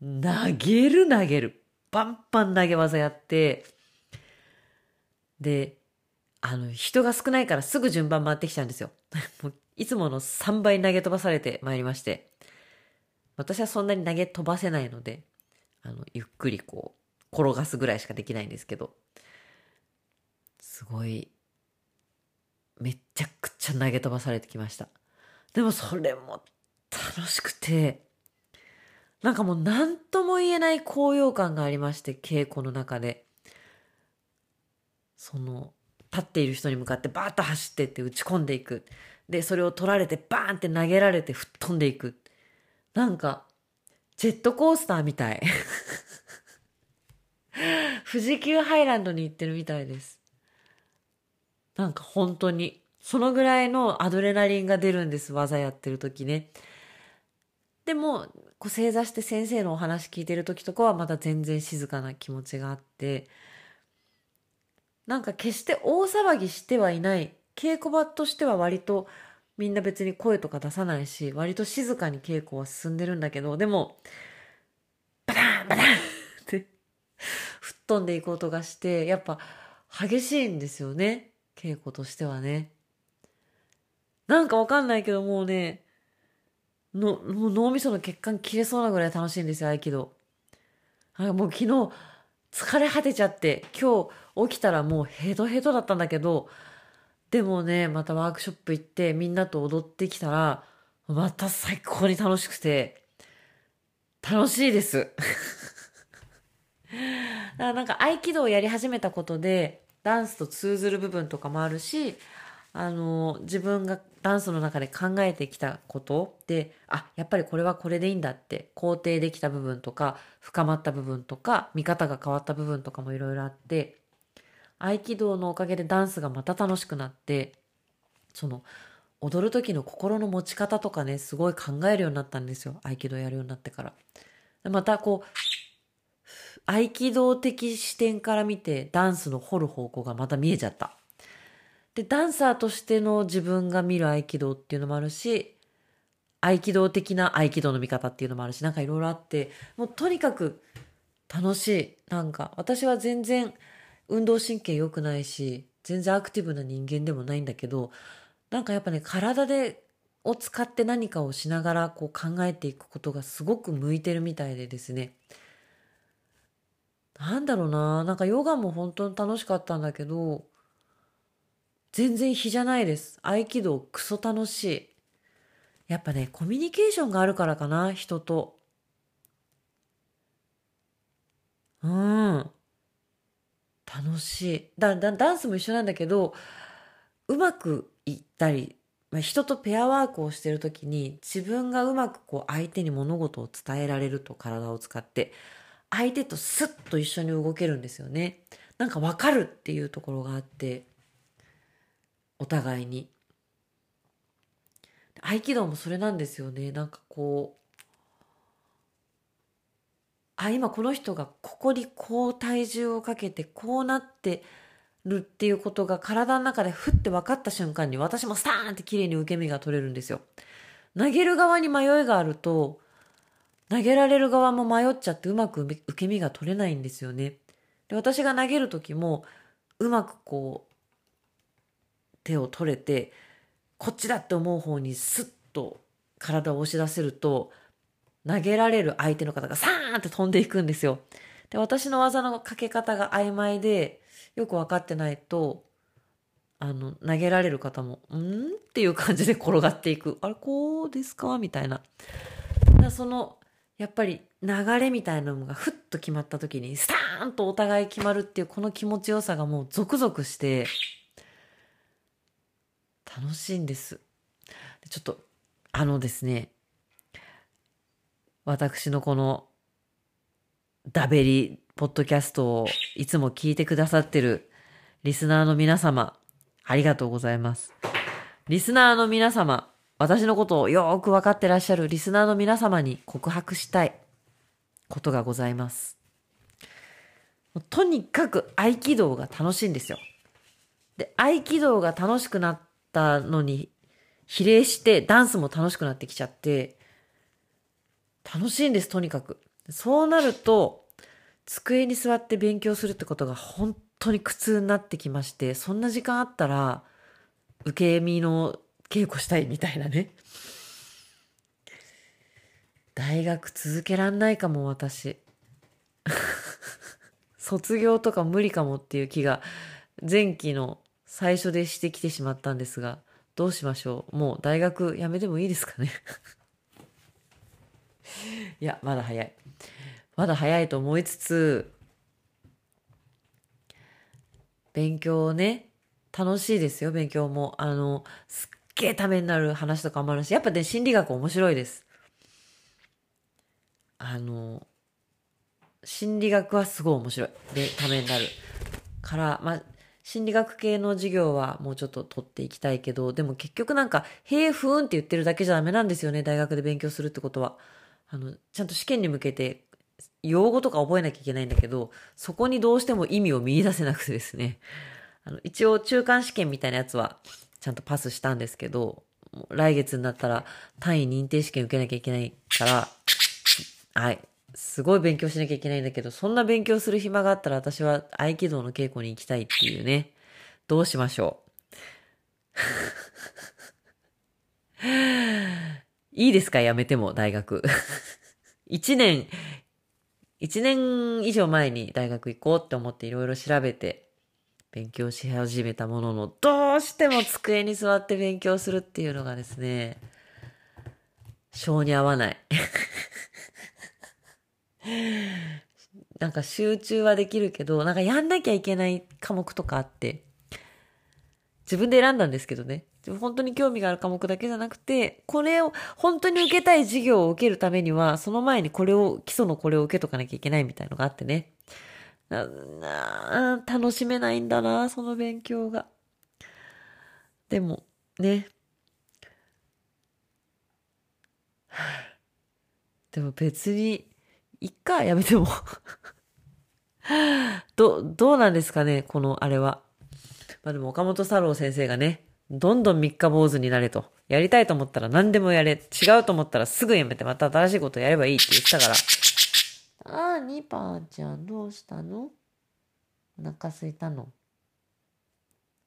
Speaker 1: 投げる投げる。パンパン投げ技やって、で、あの、人が少ないからすぐ順番回ってきちゃうんですよ。もういつもの3倍投げ飛ばされてまいりまして。私はそんなに投げ飛ばせないので、あの、ゆっくりこう、転がすぐらいしかできないんですけど、すごい、めっちゃくちゃ投げ飛ばされてきました。でもそれも楽しくて、なんかもう何とも言えない高揚感がありまして、稽古の中で。その立っている人に向かってバーッと走ってって打ち込んでいく。で、それを取られてバーンって投げられて吹っ飛んでいく。なんか、ジェットコースターみたい。富士急ハイランドに行ってるみたいです。なんか本当に、そのぐらいのアドレナリンが出るんです、技やってる時ね。でも、こう正座して先生のお話聞いてる時とかはまた全然静かな気持ちがあって、なんか決して大騒ぎしてはいない。稽古場としては割とみんな別に声とか出さないし割と静かに稽古は進んでるんだけどでもバタンバタン って吹っ飛んでいく音がしてやっぱ激しいんですよね。稽古としてはね。なんかわかんないけどもうねのもう脳みその血管切れそうなぐらい楽しいんですよ合気道。あもう昨日疲れ果てちゃって、今日起きたらもうヘドヘドだったんだけど、でもね、またワークショップ行ってみんなと踊ってきたら、また最高に楽しくて、楽しいです。なんか合気道をやり始めたことで、ダンスと通ずる部分とかもあるし、あの、自分がダンスの中で考えてきたことで、あ、やっぱりこれはこれでいいんだって肯定できた部分とか、深まった部分とか、見方が変わった部分とかもいろいろあって、合気道のおかげでダンスがまた楽しくなって、その、踊る時の心の持ち方とかね、すごい考えるようになったんですよ。合気道やるようになってから。またこう、合気道的視点から見てダンスの掘る方向がまた見えちゃった。で、ダンサーとしての自分が見る合気道っていうのもあるし、合気道的な合気道の見方っていうのもあるし、なんかいろいろあって、もうとにかく楽しい。なんか、私は全然運動神経良くないし、全然アクティブな人間でもないんだけど、なんかやっぱね、体で、を使って何かをしながらこう考えていくことがすごく向いてるみたいでですね。なんだろうな、なんかヨガも本当に楽しかったんだけど、全然比じゃないです。合気道クソ楽しい。やっぱね、コミュニケーションがあるからかな、人と。うん。楽しい。だ、だ、ダンスも一緒なんだけど、うまくいったり、まあ、人とペアワークをしてる時に自分がうまくこう相手に物事を伝えられると体を使って、相手とスッと一緒に動けるんですよね。なんかわかるっていうところがあって、お互いに。合気道もそれなんですよね。なんかこう、あ、今この人がここにこう体重をかけてこうなってるっていうことが体の中でふって分かった瞬間に私もスターンって綺麗に受け身が取れるんですよ。投げる側に迷いがあると、投げられる側も迷っちゃってうまく受け身が取れないんですよね。で私が投げる時もうまくこう手を取れてこっちだって思う方にスッと体を押し出せると投げられる相手の方がサーンって飛んでいくんですよ。で、私の技のかけ方が曖昧で、よく分かってないと、あの、投げられる方も、んっていう感じで転がっていく。あれ、こうですかみたいな。だその、やっぱり流れみたいなのがふっと決まった時に、スターンとお互い決まるっていうこの気持ちよさがもうゾクゾクして、楽しいんです。ちょっと、あのですね、私のこのダベリポッドキャストをいつも聞いてくださってるリスナーの皆様、ありがとうございます。リスナーの皆様、私のことをよーくわかってらっしゃるリスナーの皆様に告白したいことがございます。とにかく合気道が楽しいんですよ。で、合気道が楽しくなったのに比例してダンスも楽しくなってきちゃって、楽しいんです、とにかく。そうなると、机に座って勉強するってことが本当に苦痛になってきまして、そんな時間あったら、受け身の稽古したいみたいなね。大学続けらんないかも、私。卒業とか無理かもっていう気が前期の最初でしてきてしまったんですが、どうしましょう？もう大学辞めてもいいですかね？いや、まだ早い。まだ早いと思いつつ、勉強ね、楽しいですよ、勉強も。あの、すっげえためになる話とかもあるし、やっぱね、心理学面白いです。あの、心理学はすごい面白い。で、ためになる。から、まあ、心理学系の授業はもうちょっと取っていきたいけど、でも結局なんか、へえ、ふーんって言ってるだけじゃダメなんですよね、大学で勉強するってことは。あの、ちゃんと試験に向けて用語とか覚えなきゃいけないんだけど、そこにどうしても意味を見出せなくてですね。あの、一応中間試験みたいなやつはちゃんとパスしたんですけど、来月になったら単位認定試験受けなきゃいけないから、はい。すごい勉強しなきゃいけないんだけど、そんな勉強する暇があったら私は合気道の稽古に行きたいっていうね。どうしましょう。いいですか？やめても、大学。一年、一年以上前に大学行こうって思っていろいろ調べて勉強し始めたものの、どうしても机に座って勉強するっていうのがですね、性に合わない。なんか集中はできるけど、なんかやんなきゃいけない科目とかあって、自分で選んだんですけどね。本当に興味がある科目だけじゃなくて、これを本当に受けたい授業を受けるためには、その前にこれを、基礎のこれを受けとかなきゃいけないみたいのがあってね。楽しめないんだな、その勉強が。でも、ね。でも別にいっか、やめても。ど、どうなんですかね、このあれは。まあでも岡本太郎先生がね、どんどん三日坊主になれと。やりたいと思ったら何でもやれ。違うと思ったらすぐやめてまた新しいことやればいいって言ってたから。ああ、ニパーちゃんどうしたの？お腹すいたの？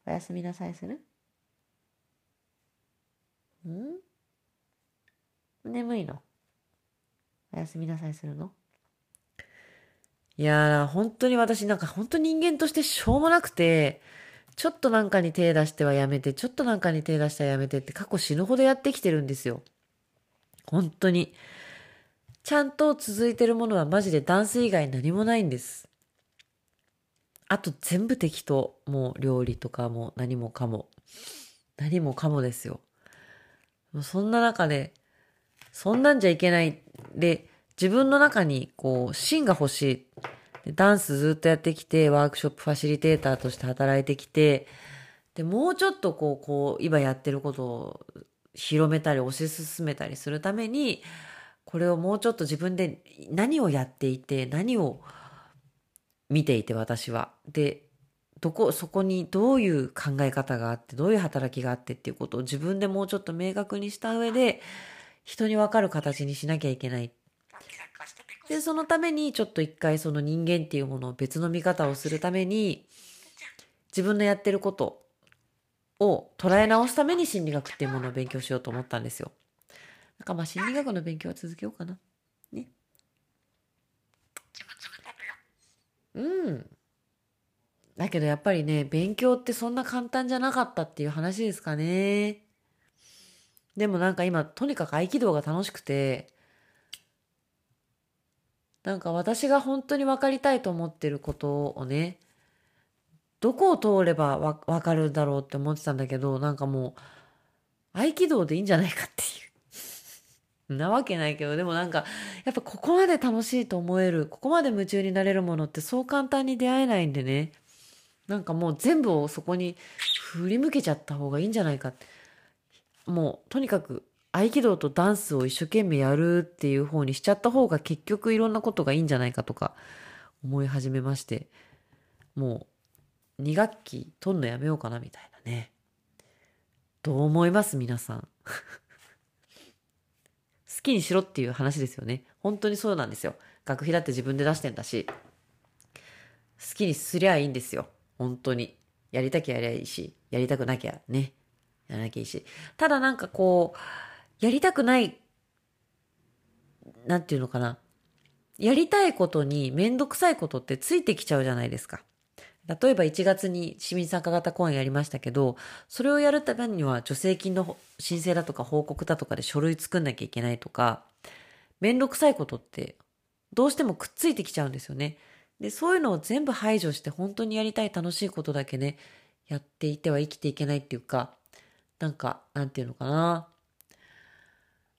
Speaker 1: おやすみなさいする？ん？眠いの？おやすみなさいするの？いやー、本当に私なんか本当人間としてしょうもなくて、ちょっとなんかに手出してはやめて、ちょっとなんかに手出してはやめてって過去死ぬほどやってきてるんですよ。本当に。ちゃんと続いてるものはマジでダンス以外何もないんです。あと全部適当。もう料理とかも何もかも。何もかもですよ。もうそんな中で、そんなんじゃいけない。で、自分の中にこう芯が欲しい。ダンスずっとやってきて、ワークショップファシリテーターとして働いてきて、で、もうちょっとこう、こう、今やってることを広めたり推し進めたりするために、これをもうちょっと自分で何をやっていて、何を見ていて私は。で、どこ、そこにどういう考え方があって、どういう働きがあってっていうことを自分でもうちょっと明確にした上で、人にわかる形にしなきゃいけないで、そのためにちょっと一回その人間っていうものを別の見方をするために、自分のやってることを捉え直すために心理学っていうものを勉強しようと思ったんですよ。なんかまあ心理学の勉強は続けようかな。ね。うん。だけどやっぱりね、勉強ってそんな簡単じゃなかったっていう話ですかね。でもなんか今、とにかく合気道が楽しくて、なんか私が本当に分かりたいと思ってることをね、どこを通ればわ分かるんだろうって思ってたんだけど、なんかもう、合気道でいいんじゃないかっていう。なわけないけど、でもなんか、やっぱここまで楽しいと思える、ここまで夢中になれるものってそう簡単に出会えないんでね。なんかもう全部をそこに振り向けちゃった方がいいんじゃないかって。もう、とにかく合気道とダンスを一生懸命やるっていう方にしちゃった方が結局いろんなことがいいんじゃないかとか思い始めまして、もう2学期取んのやめようかなみたいなね。どう思います？皆さん。好きにしろっていう話ですよね。本当にそうなんですよ。学費だって自分で出してんだし、好きにすりゃいいんですよ。本当に。やりたきゃやりゃいいし、やりたくなきゃね、やらなきゃいいし。ただなんかこう、やりたくない、なんていうのかな。やりたいことにめんどくさいことってついてきちゃうじゃないですか。例えば1月に市民参加型講演やりましたけど、それをやるためには助成金の申請だとか報告だとかで書類作んなきゃいけないとか、めんどくさいことってどうしてもくっついてきちゃうんですよね。で、そういうのを全部排除して本当にやりたい楽しいことだけね、やっていては生きていけないっていうか、なんか、なんていうのかな。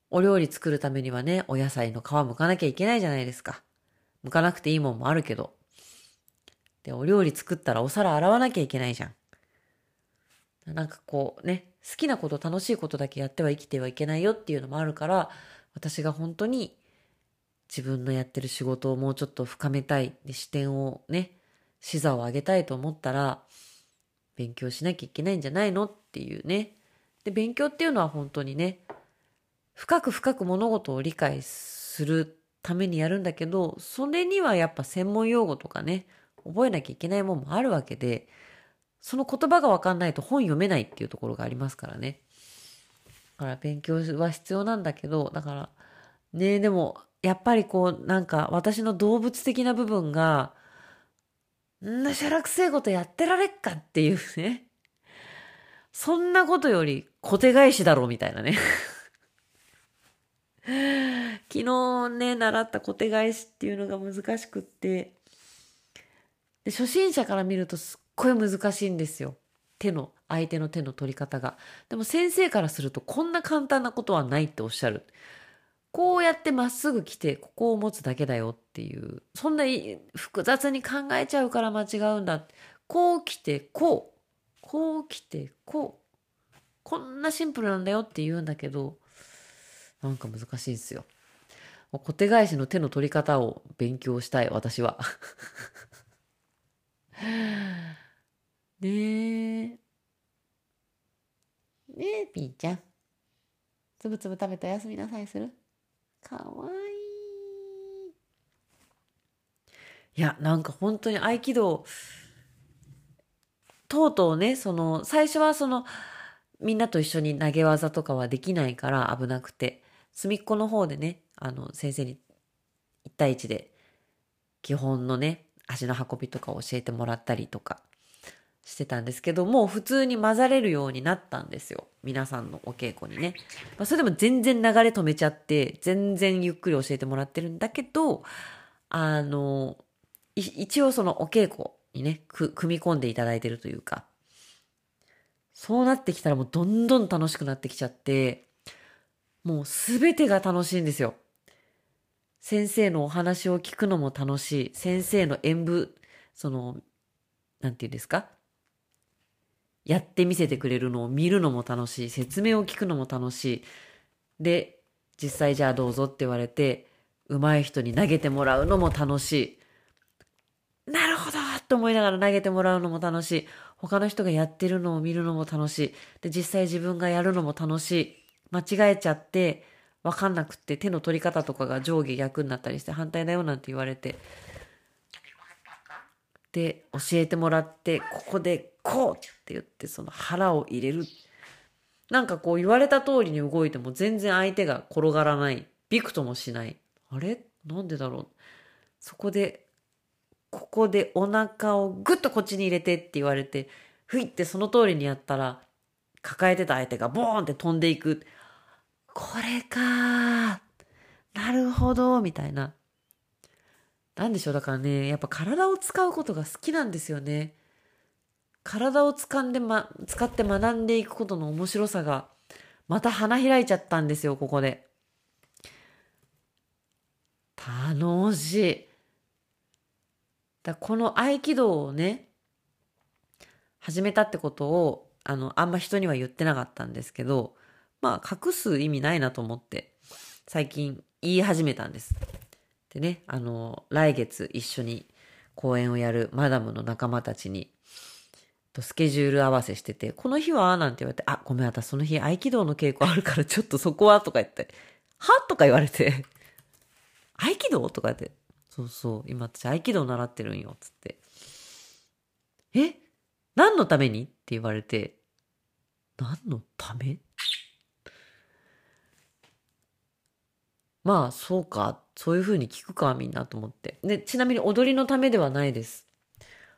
Speaker 1: お料理作るためにはね、お野菜の皮剥かなきゃいけないじゃないですか。剥かなくていいもんもあるけど。で、お料理作ったらお皿洗わなきゃいけないじゃん。なんかこうね、好きなこと楽しいことだけやっては生きてはいけないよっていうのもあるから、私が本当に自分のやってる仕事をもうちょっと深めたい、で視点をね、視座を上げたいと思ったら、勉強しなきゃいけないんじゃないのっていうね。で、勉強っていうのは本当にね、深く深く物事を理解するためにやるんだけど、それにはやっぱ専門用語とかね、覚えなきゃいけないもんもあるわけで、その言葉がわかんないと本読めないっていうところがありますからね。だから勉強は必要なんだけど、だから、ねえでも、やっぱりこう、なんか私の動物的な部分が、んなしゃらくせえことやってられっかっていうね。そんなことより小手返しだろうみたいなね。昨日ね、習った小手返しっていうのが難しくって、で初心者から見るとすっごい難しいんですよ。手の、相手の手の取り方が。でも先生からするとこんな簡単なことはないっておっしゃる。こうやってまっすぐ来て、ここを持つだけだよっていう。そんな複雑に考えちゃうから間違うんだ。こう来て、こう。こう来て、こう。こんなシンプルなんだよって言うんだけど、なんか難しいですよ。小手返しの手の取り方を勉強したい、私は。ねえ。ねえ、ピーちゃん。つぶつぶ食べておやすみなさいする？かわいい。いや、なんか本当に合気道、とうとうね、その、最初はその、みんなと一緒に投げ技とかはできないから危なくて、隅っこの方でね、あの、先生に1対1で基本のね、足の運びとかを教えてもらったりとかしてたんですけど、もう普通に混ざれるようになったんですよ。皆さんのお稽古にね。まあ、それでも全然流れ止めちゃって、全然ゆっくり教えてもらってるんだけど、あの、一応そのお稽古にね、組み込んでいただいてるというか、そうなってきたらもうどんどん楽しくなってきちゃって、もうすべてが楽しいんですよ。先生のお話を聞くのも楽しい。先生の演舞、その、なんて言うんですか？やってみせてくれるのを見るのも楽しい。説明を聞くのも楽しい。で、実際じゃあどうぞって言われて、上手い人に投げてもらうのも楽しい。なるほどと思いながら投げてもらうのも楽しい。他の人がやってるのを見るのも楽しい。で、実際自分がやるのも楽しい。間違えちゃって、わかんなくって手の取り方とかが上下逆になったりして反対だよなんて言われて。で、教えてもらって、ここでこうって言ってその腹を入れる。なんかこう言われた通りに動いても全然相手が転がらない。びくともしない。あれ？なんでだろう？そこで、ここでお腹をぐっとこっちに入れてって言われて、ふいってその通りにやったら、抱えてた相手がボーンって飛んでいく。これかなるほど、みたいな。なんでしょう、だからね、やっぱ体を使うことが好きなんですよね。体を掴んでま、使って学んでいくことの面白さが、また花開いちゃったんですよ、ここで。楽しい。だこの合気道をね、始めたってことを、あの、あんま人には言ってなかったんですけど、まあ、隠す意味ないなと思って、最近言い始めたんです。でね、あの、来月一緒に公演をやるマダムの仲間たちに、スケジュール合わせしてて、この日はなんて言われて、あ、ごめん、私その日合気道の稽古あるからちょっとそこはとか言って、はとか言われて、合気道とか言って、そうそう、今私合気道習ってるんよ、つって。え何のために？って言われて、何のため？まあ、そうか。そういうふうに聞くか、みんなと思って。で、ちなみに踊りのためではないです。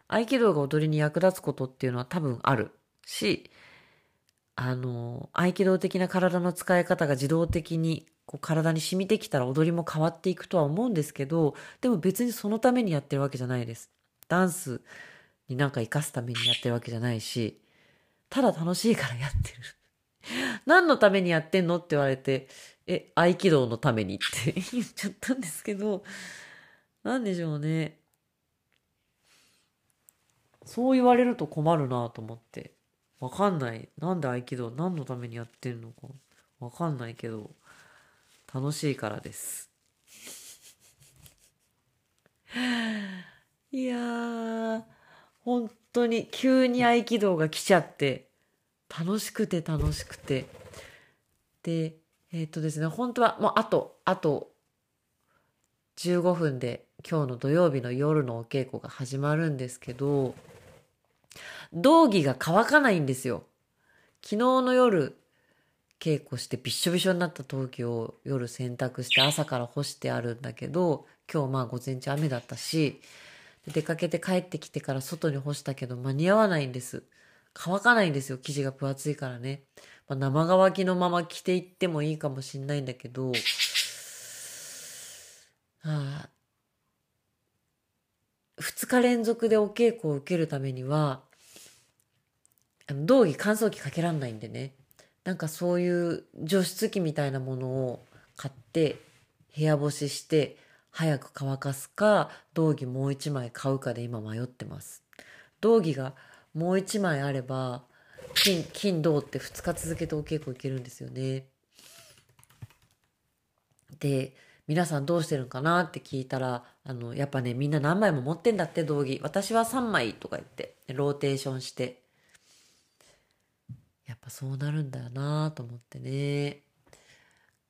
Speaker 1: 合気道が踊りに役立つことっていうのは多分あるし、あの、合気道的な体の使い方が自動的にこう体に染みてきたら踊りも変わっていくとは思うんですけど、でも別にそのためにやってるわけじゃないです。ダンスになんか活かすためにやってるわけじゃないし、ただ楽しいからやってる。何のためにやってんの？って言われて、え、合気道のためにって 言っちゃったんですけど、なんでしょうね。そう言われると困るなと思って。わかんない。なんで合気道何のためにやってんのか。わかんないけど、楽しいからです。いやー、本当に急に合気道が来ちゃって、楽しくて楽しくて。で、えっ、ー、とですね、本当はもうあと、あと15分で今日の土曜日の夜のお稽古が始まるんですけど、道着が乾かないんですよ。昨日の夜稽古してびっしょびしょになった陶器を夜洗濯して朝から干してあるんだけど、今日まあ午前中雨だったし、出かけて帰ってきてから外に干したけど間に合わないんです。乾かないんですよ、生地が分厚いからね。まあ、生乾きのまま着ていってもいいかもしんないんだけど、あ2日連続でお稽古を受けるためには、あの道着乾燥機かけらんないんでね。なんかそういう除湿機みたいなものを買って部屋干しして早く乾かすか道着もう一枚買うかで今迷ってます。道着がもう一枚あれば金、金、銅って2日続けてお稽古行けるんですよね。で、皆さんどうしてるんかなって聞いたら、あの、やっぱね、みんな何枚も持ってんだって道着。私は3枚とか言って、ローテーションして。やっぱそうなるんだよなと思ってね。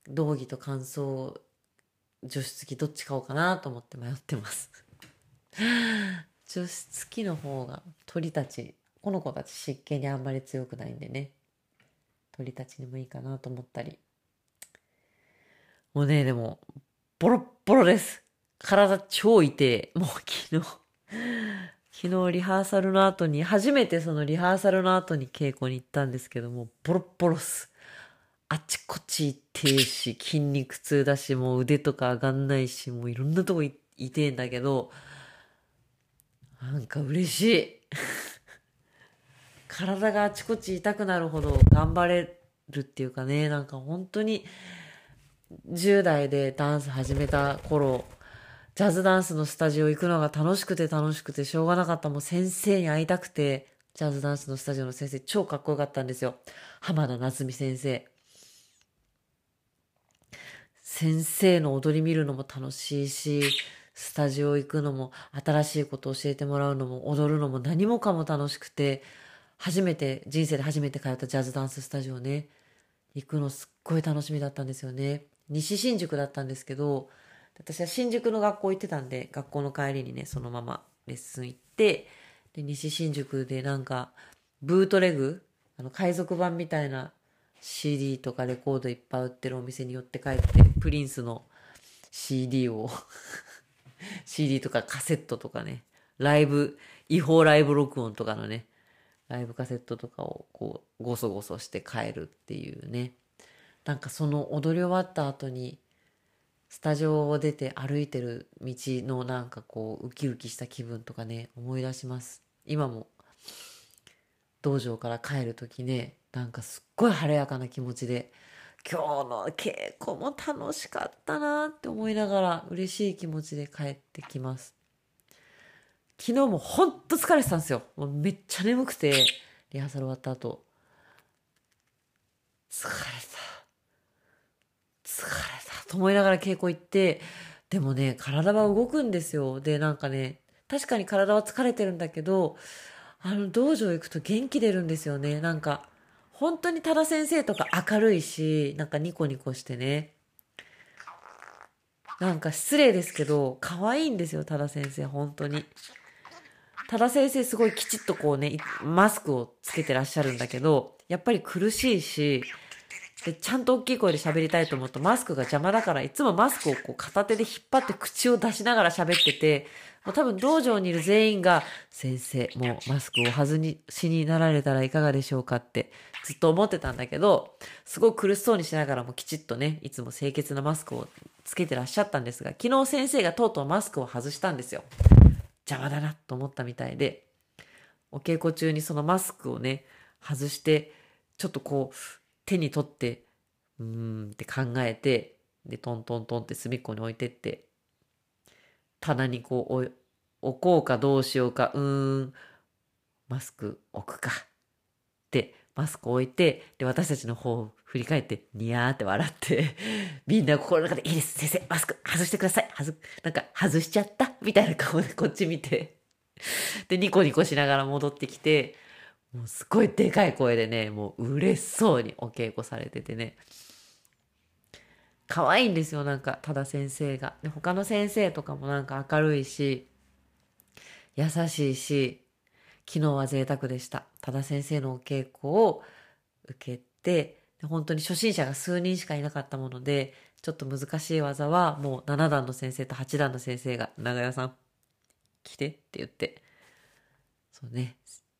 Speaker 1: 道着と乾燥除湿機どっち買おうかなと思って迷ってます 除湿機の方が鳥たちこの子たち湿気にあんまり強くないんでね。鳥たちにもいいかなと思ったり。もうねでもボロッボロです。体超痛い。もう昨日 昨日リハーサルの後に初めてそのリハーサルの後に稽古に行ったんですけどもボロッボロっす。あちこち痛いし、筋肉痛だし、もう腕とか上がんないし、もういろんなとこ痛いんだけど、なんか嬉しい。体があちこち痛くなるほど頑張れるっていうかね、なんか本当に10代でダンス始めた頃、ジャズダンスのスタジオ行くのが楽しくて楽しくてしょうがなかった。もう先生に会いたくて、ジャズダンスのスタジオの先生超かっこよかったんですよ。浜田夏美先生。先生の踊り見るのも楽しいし、スタジオ行くのも、新しいこと教えてもらうのも、踊るのも何もかも楽しくて、初めて、人生で初めて通ったジャズダンススタジオね、行くのすっごい楽しみだったんですよね。西新宿だったんですけど、私は新宿の学校行ってたんで、学校の帰りにね、そのままレッスン行って、で、西新宿でなんか、ブートレグあの、海賊版みたいな CD とかレコードいっぱい売ってるお店に寄って帰ってプリンスの CD を CD とかカセットとかねライブ違法ライブ録音とかのねライブカセットとかをこうゴソゴソして帰るっていうね。なんかその踊り終わった後にスタジオを出て歩いてる道のなんかこうウキウキした気分とかね思い出します。今も道場から帰る時ねなんかすっごい晴れやかな気持ちで今日の稽古も楽しかったなって思いながら嬉しい気持ちで帰ってきます。昨日もほんと疲れてたんですよ。もうめっちゃ眠くてリハーサル終わった後。疲れた。疲れたと思いながら稽古行ってでもね体は動くんですよ。でなんかね確かに体は疲れてるんだけどあの道場行くと元気出るんですよね。なんか本当に多田先生とか明るいし、なんかニコニコしてね。なんか失礼ですけど、可愛いんですよ、多田先生、本当に。多田先生すごいきちっとこうね、マスクをつけてらっしゃるんだけど、やっぱり苦しいし、で、ちゃんと大きい声で喋りたいと思うとマスクが邪魔だから、いつもマスクをこう片手で引っ張って口を出しながら喋ってて、もう多分道場にいる全員が、先生、もうマスクを外しになられたらいかがでしょうかってずっと思ってたんだけど、すごく苦しそうにしながらもきちっとね、いつも清潔なマスクをつけてらっしゃったんですが、昨日先生がとうとうマスクを外したんですよ。邪魔だなと思ったみたいで、お稽古中にそのマスクをね、外して、ちょっとこう、手に取って、うーんって考えて、で、トントントンって隅っこに置いてって、棚にこう置こうかどうしようか、うーん、マスク置くか。マスク置いて、で、私たちの方を振り返って、ニヤーって笑って、みんな心の中で、いいです、先生、マスク外してください。外、なんか、外しちゃった？みたいな顔でこっち見て、で、ニコニコしながら戻ってきて、もうすごいでかい声でね、もう嬉しそうにお稽古されててね、可愛いんですよ、なんか、多田先生が。で、他の先生とかもなんか明るいし、優しいし、昨日は贅沢でした。多田先生のお稽古を受けて、本当に初心者が数人しかいなかったもので、ちょっと難しい技はもう7段の先生と8段の先生が、長屋さん、来てって言って、そうね、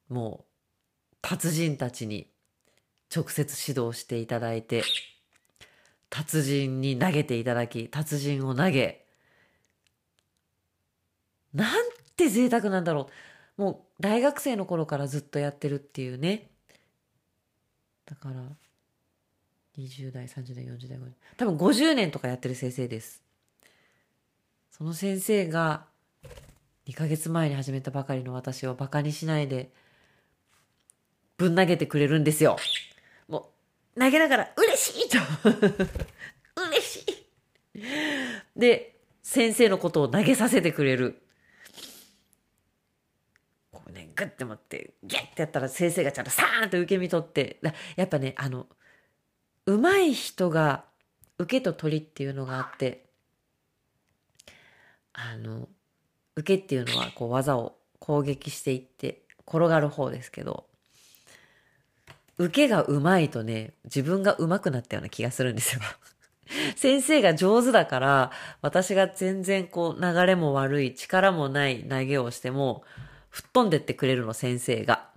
Speaker 1: もう、達人たちに直接指導していただいて、達人に投げていただき、達人を投げ、なんて贅沢なんだろう。もう大学生の頃からずっとやってるっていうね。だから、20代、30代、40代、50代。多分50年とかやってる先生です。その先生が2ヶ月前に始めたばかりの私をバカにしないでぶん投げてくれるんですよ。もう投げながら嬉しいと 嬉しいで、先生のことを投げさせてくれる。こうね、グッて持って、ギュッてやったら先生がちゃんとサーンと受け身取って、やっぱね、あの、上手い人が受けと取りっていうのがあって、あの、受けっていうのはこう技を攻撃していって転がる方ですけど、受けが上手いとね、自分が上手くなったような気がするんですよ。先生が上手だから、私が全然こう流れも悪い、力もない投げをしても、吹っ飛んでってくれるの、先生が。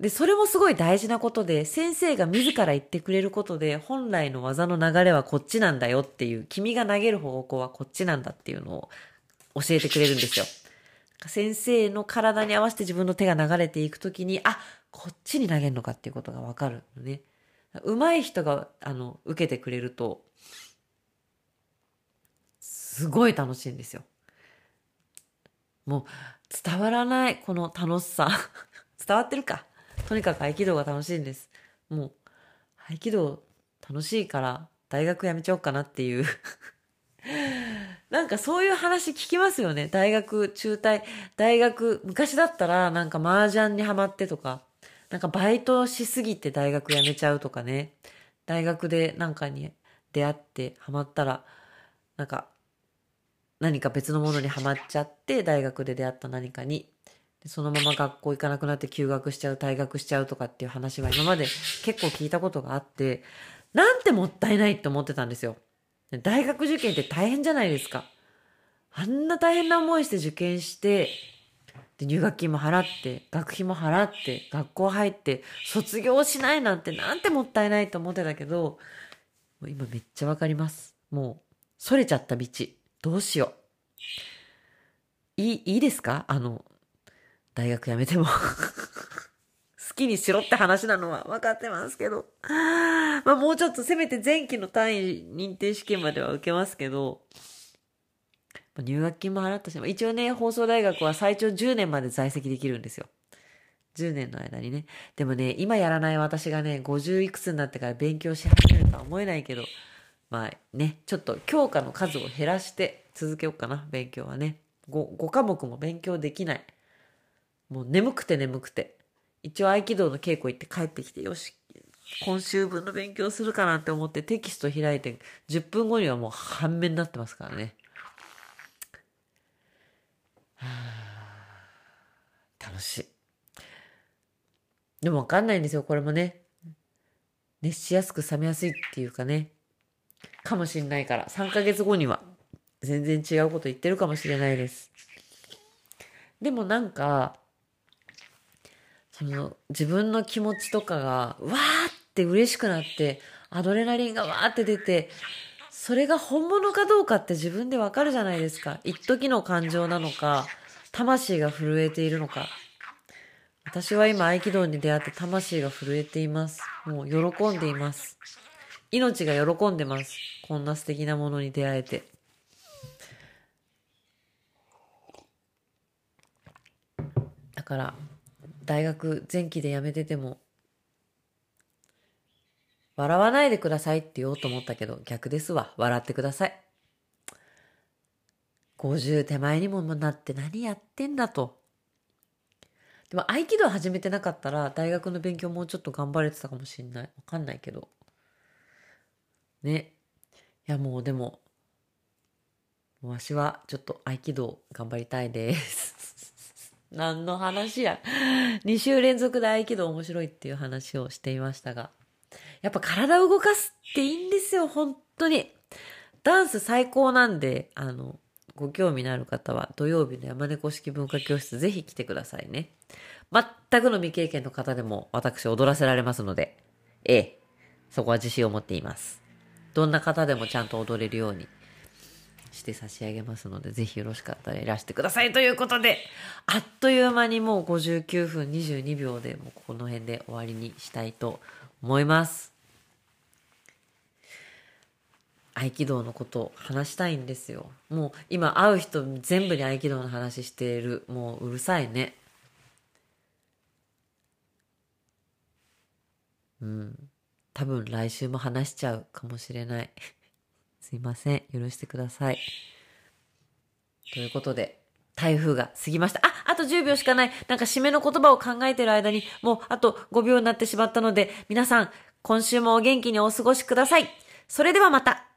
Speaker 1: で、それもすごい大事なことで、先生が自ら言ってくれることで、本来の技の流れはこっちなんだよっていう、君が投げる方向はこっちなんだっていうのを教えてくれるんですよ。先生の体に合わせて自分の手が流れていくときに、あ、こっちに投げるのかっていうことがわかるのね。上手い人が、あの、受けてくれると、すごい楽しいんですよ。もう、伝わらない、この楽しさ。伝わってるか。とにかく合気道が楽しいんです。もう、合気道楽しいから、大学辞めちゃおうかなっていう なんかそういう話聞きますよね。大学中退、大学、昔だったらなんか麻雀にハマってとか、なんかバイトしすぎて大学辞めちゃうとかね。大学でなんかに出会ってハマったら、なんか何か別のものにハマっちゃって大学で出会った何かにそのまま学校行かなくなって休学しちゃう退学しちゃうとかっていう話は今まで結構聞いたことがあってなんてもったいないって思ってたんですよ。大学受験って大変じゃないですか。あんな大変な思いして受験して、で入学金も払って、学費も払って、学校入って、卒業しないなんてなんてもったいないと思ってたけど、今めっちゃわかります。もう、それちゃった道。どうしよう。いい、いいですか？あの、大学辞めても 好きにしろって話なのは分かってますけど。まあもうちょっとせめて前期の単位認定試験までは受けますけど、入学金も払ったし、一応ね、放送大学は最長10年まで在籍できるんですよ。10年の間にね。でもね、今やらない私がね、50いくつになってから勉強し始めるとは思えないけど、まあね、ちょっと教科の数を減らして続けようかな、勉強はね。5, 5科目も勉強できない。もう眠くて眠くて。一応合気道の稽古行って帰ってきて、よし、今週分の勉強するかなって思ってテキスト開いて、10分後にはもう半面になってますからね。はあ、楽しい。でもわかんないんですよ、これもね。熱しやすく冷めやすいっていうかね。かもしんないから、3ヶ月後には。全然違うこと言ってるかもしれないです。でもなんか、その自分の気持ちとかがわーって嬉しくなってアドレナリンがわーって出てそれが本物かどうかって自分でわかるじゃないですか。一時の感情なのか魂が震えているのか。私は今合気道に出会って魂が震えています。もう喜んでいます。命が喜んでます。こんな素敵なものに出会えてだから大学前期で辞めてても、笑わないでくださいって言おうと思ったけど、逆ですわ。笑ってください。50手前にもなって何やってんだと。でも合気道始めてなかったら大学の勉強もうちょっと頑張れてたかもしんない。わかんないけど。ね。いやもうでも、わしはちょっと合気道頑張りたいです。何の話や。2週連続で合気道面白いっていう話をしていましたが。やっぱ体を動かすっていいんですよ、本当に。ダンス最高なんで、あの、ご興味のある方は土曜日の山猫式文化教室ぜひ来てくださいね。全くの未経験の方でも私踊らせられますので、ええ、そこは自信を持っています。どんな方でもちゃんと踊れるようにして差し上げますので、ぜひよろしかったらいらしてくださいということで、あっという間にもう59分22秒で、もうこの辺で終わりにしたいと思います。合気道のことを話したいんですよ。もう今会う人全部に合気道の話している。もううるさいね。うん。多分来週も話しちゃうかもしれない。すいません。許してください。ということで、台風が過ぎました。あ、あと10秒しかない。なんか締めの言葉を考えてる間に、もうあと5秒になってしまったので、皆さん、今週もお元気にお過ごしください。それではまた。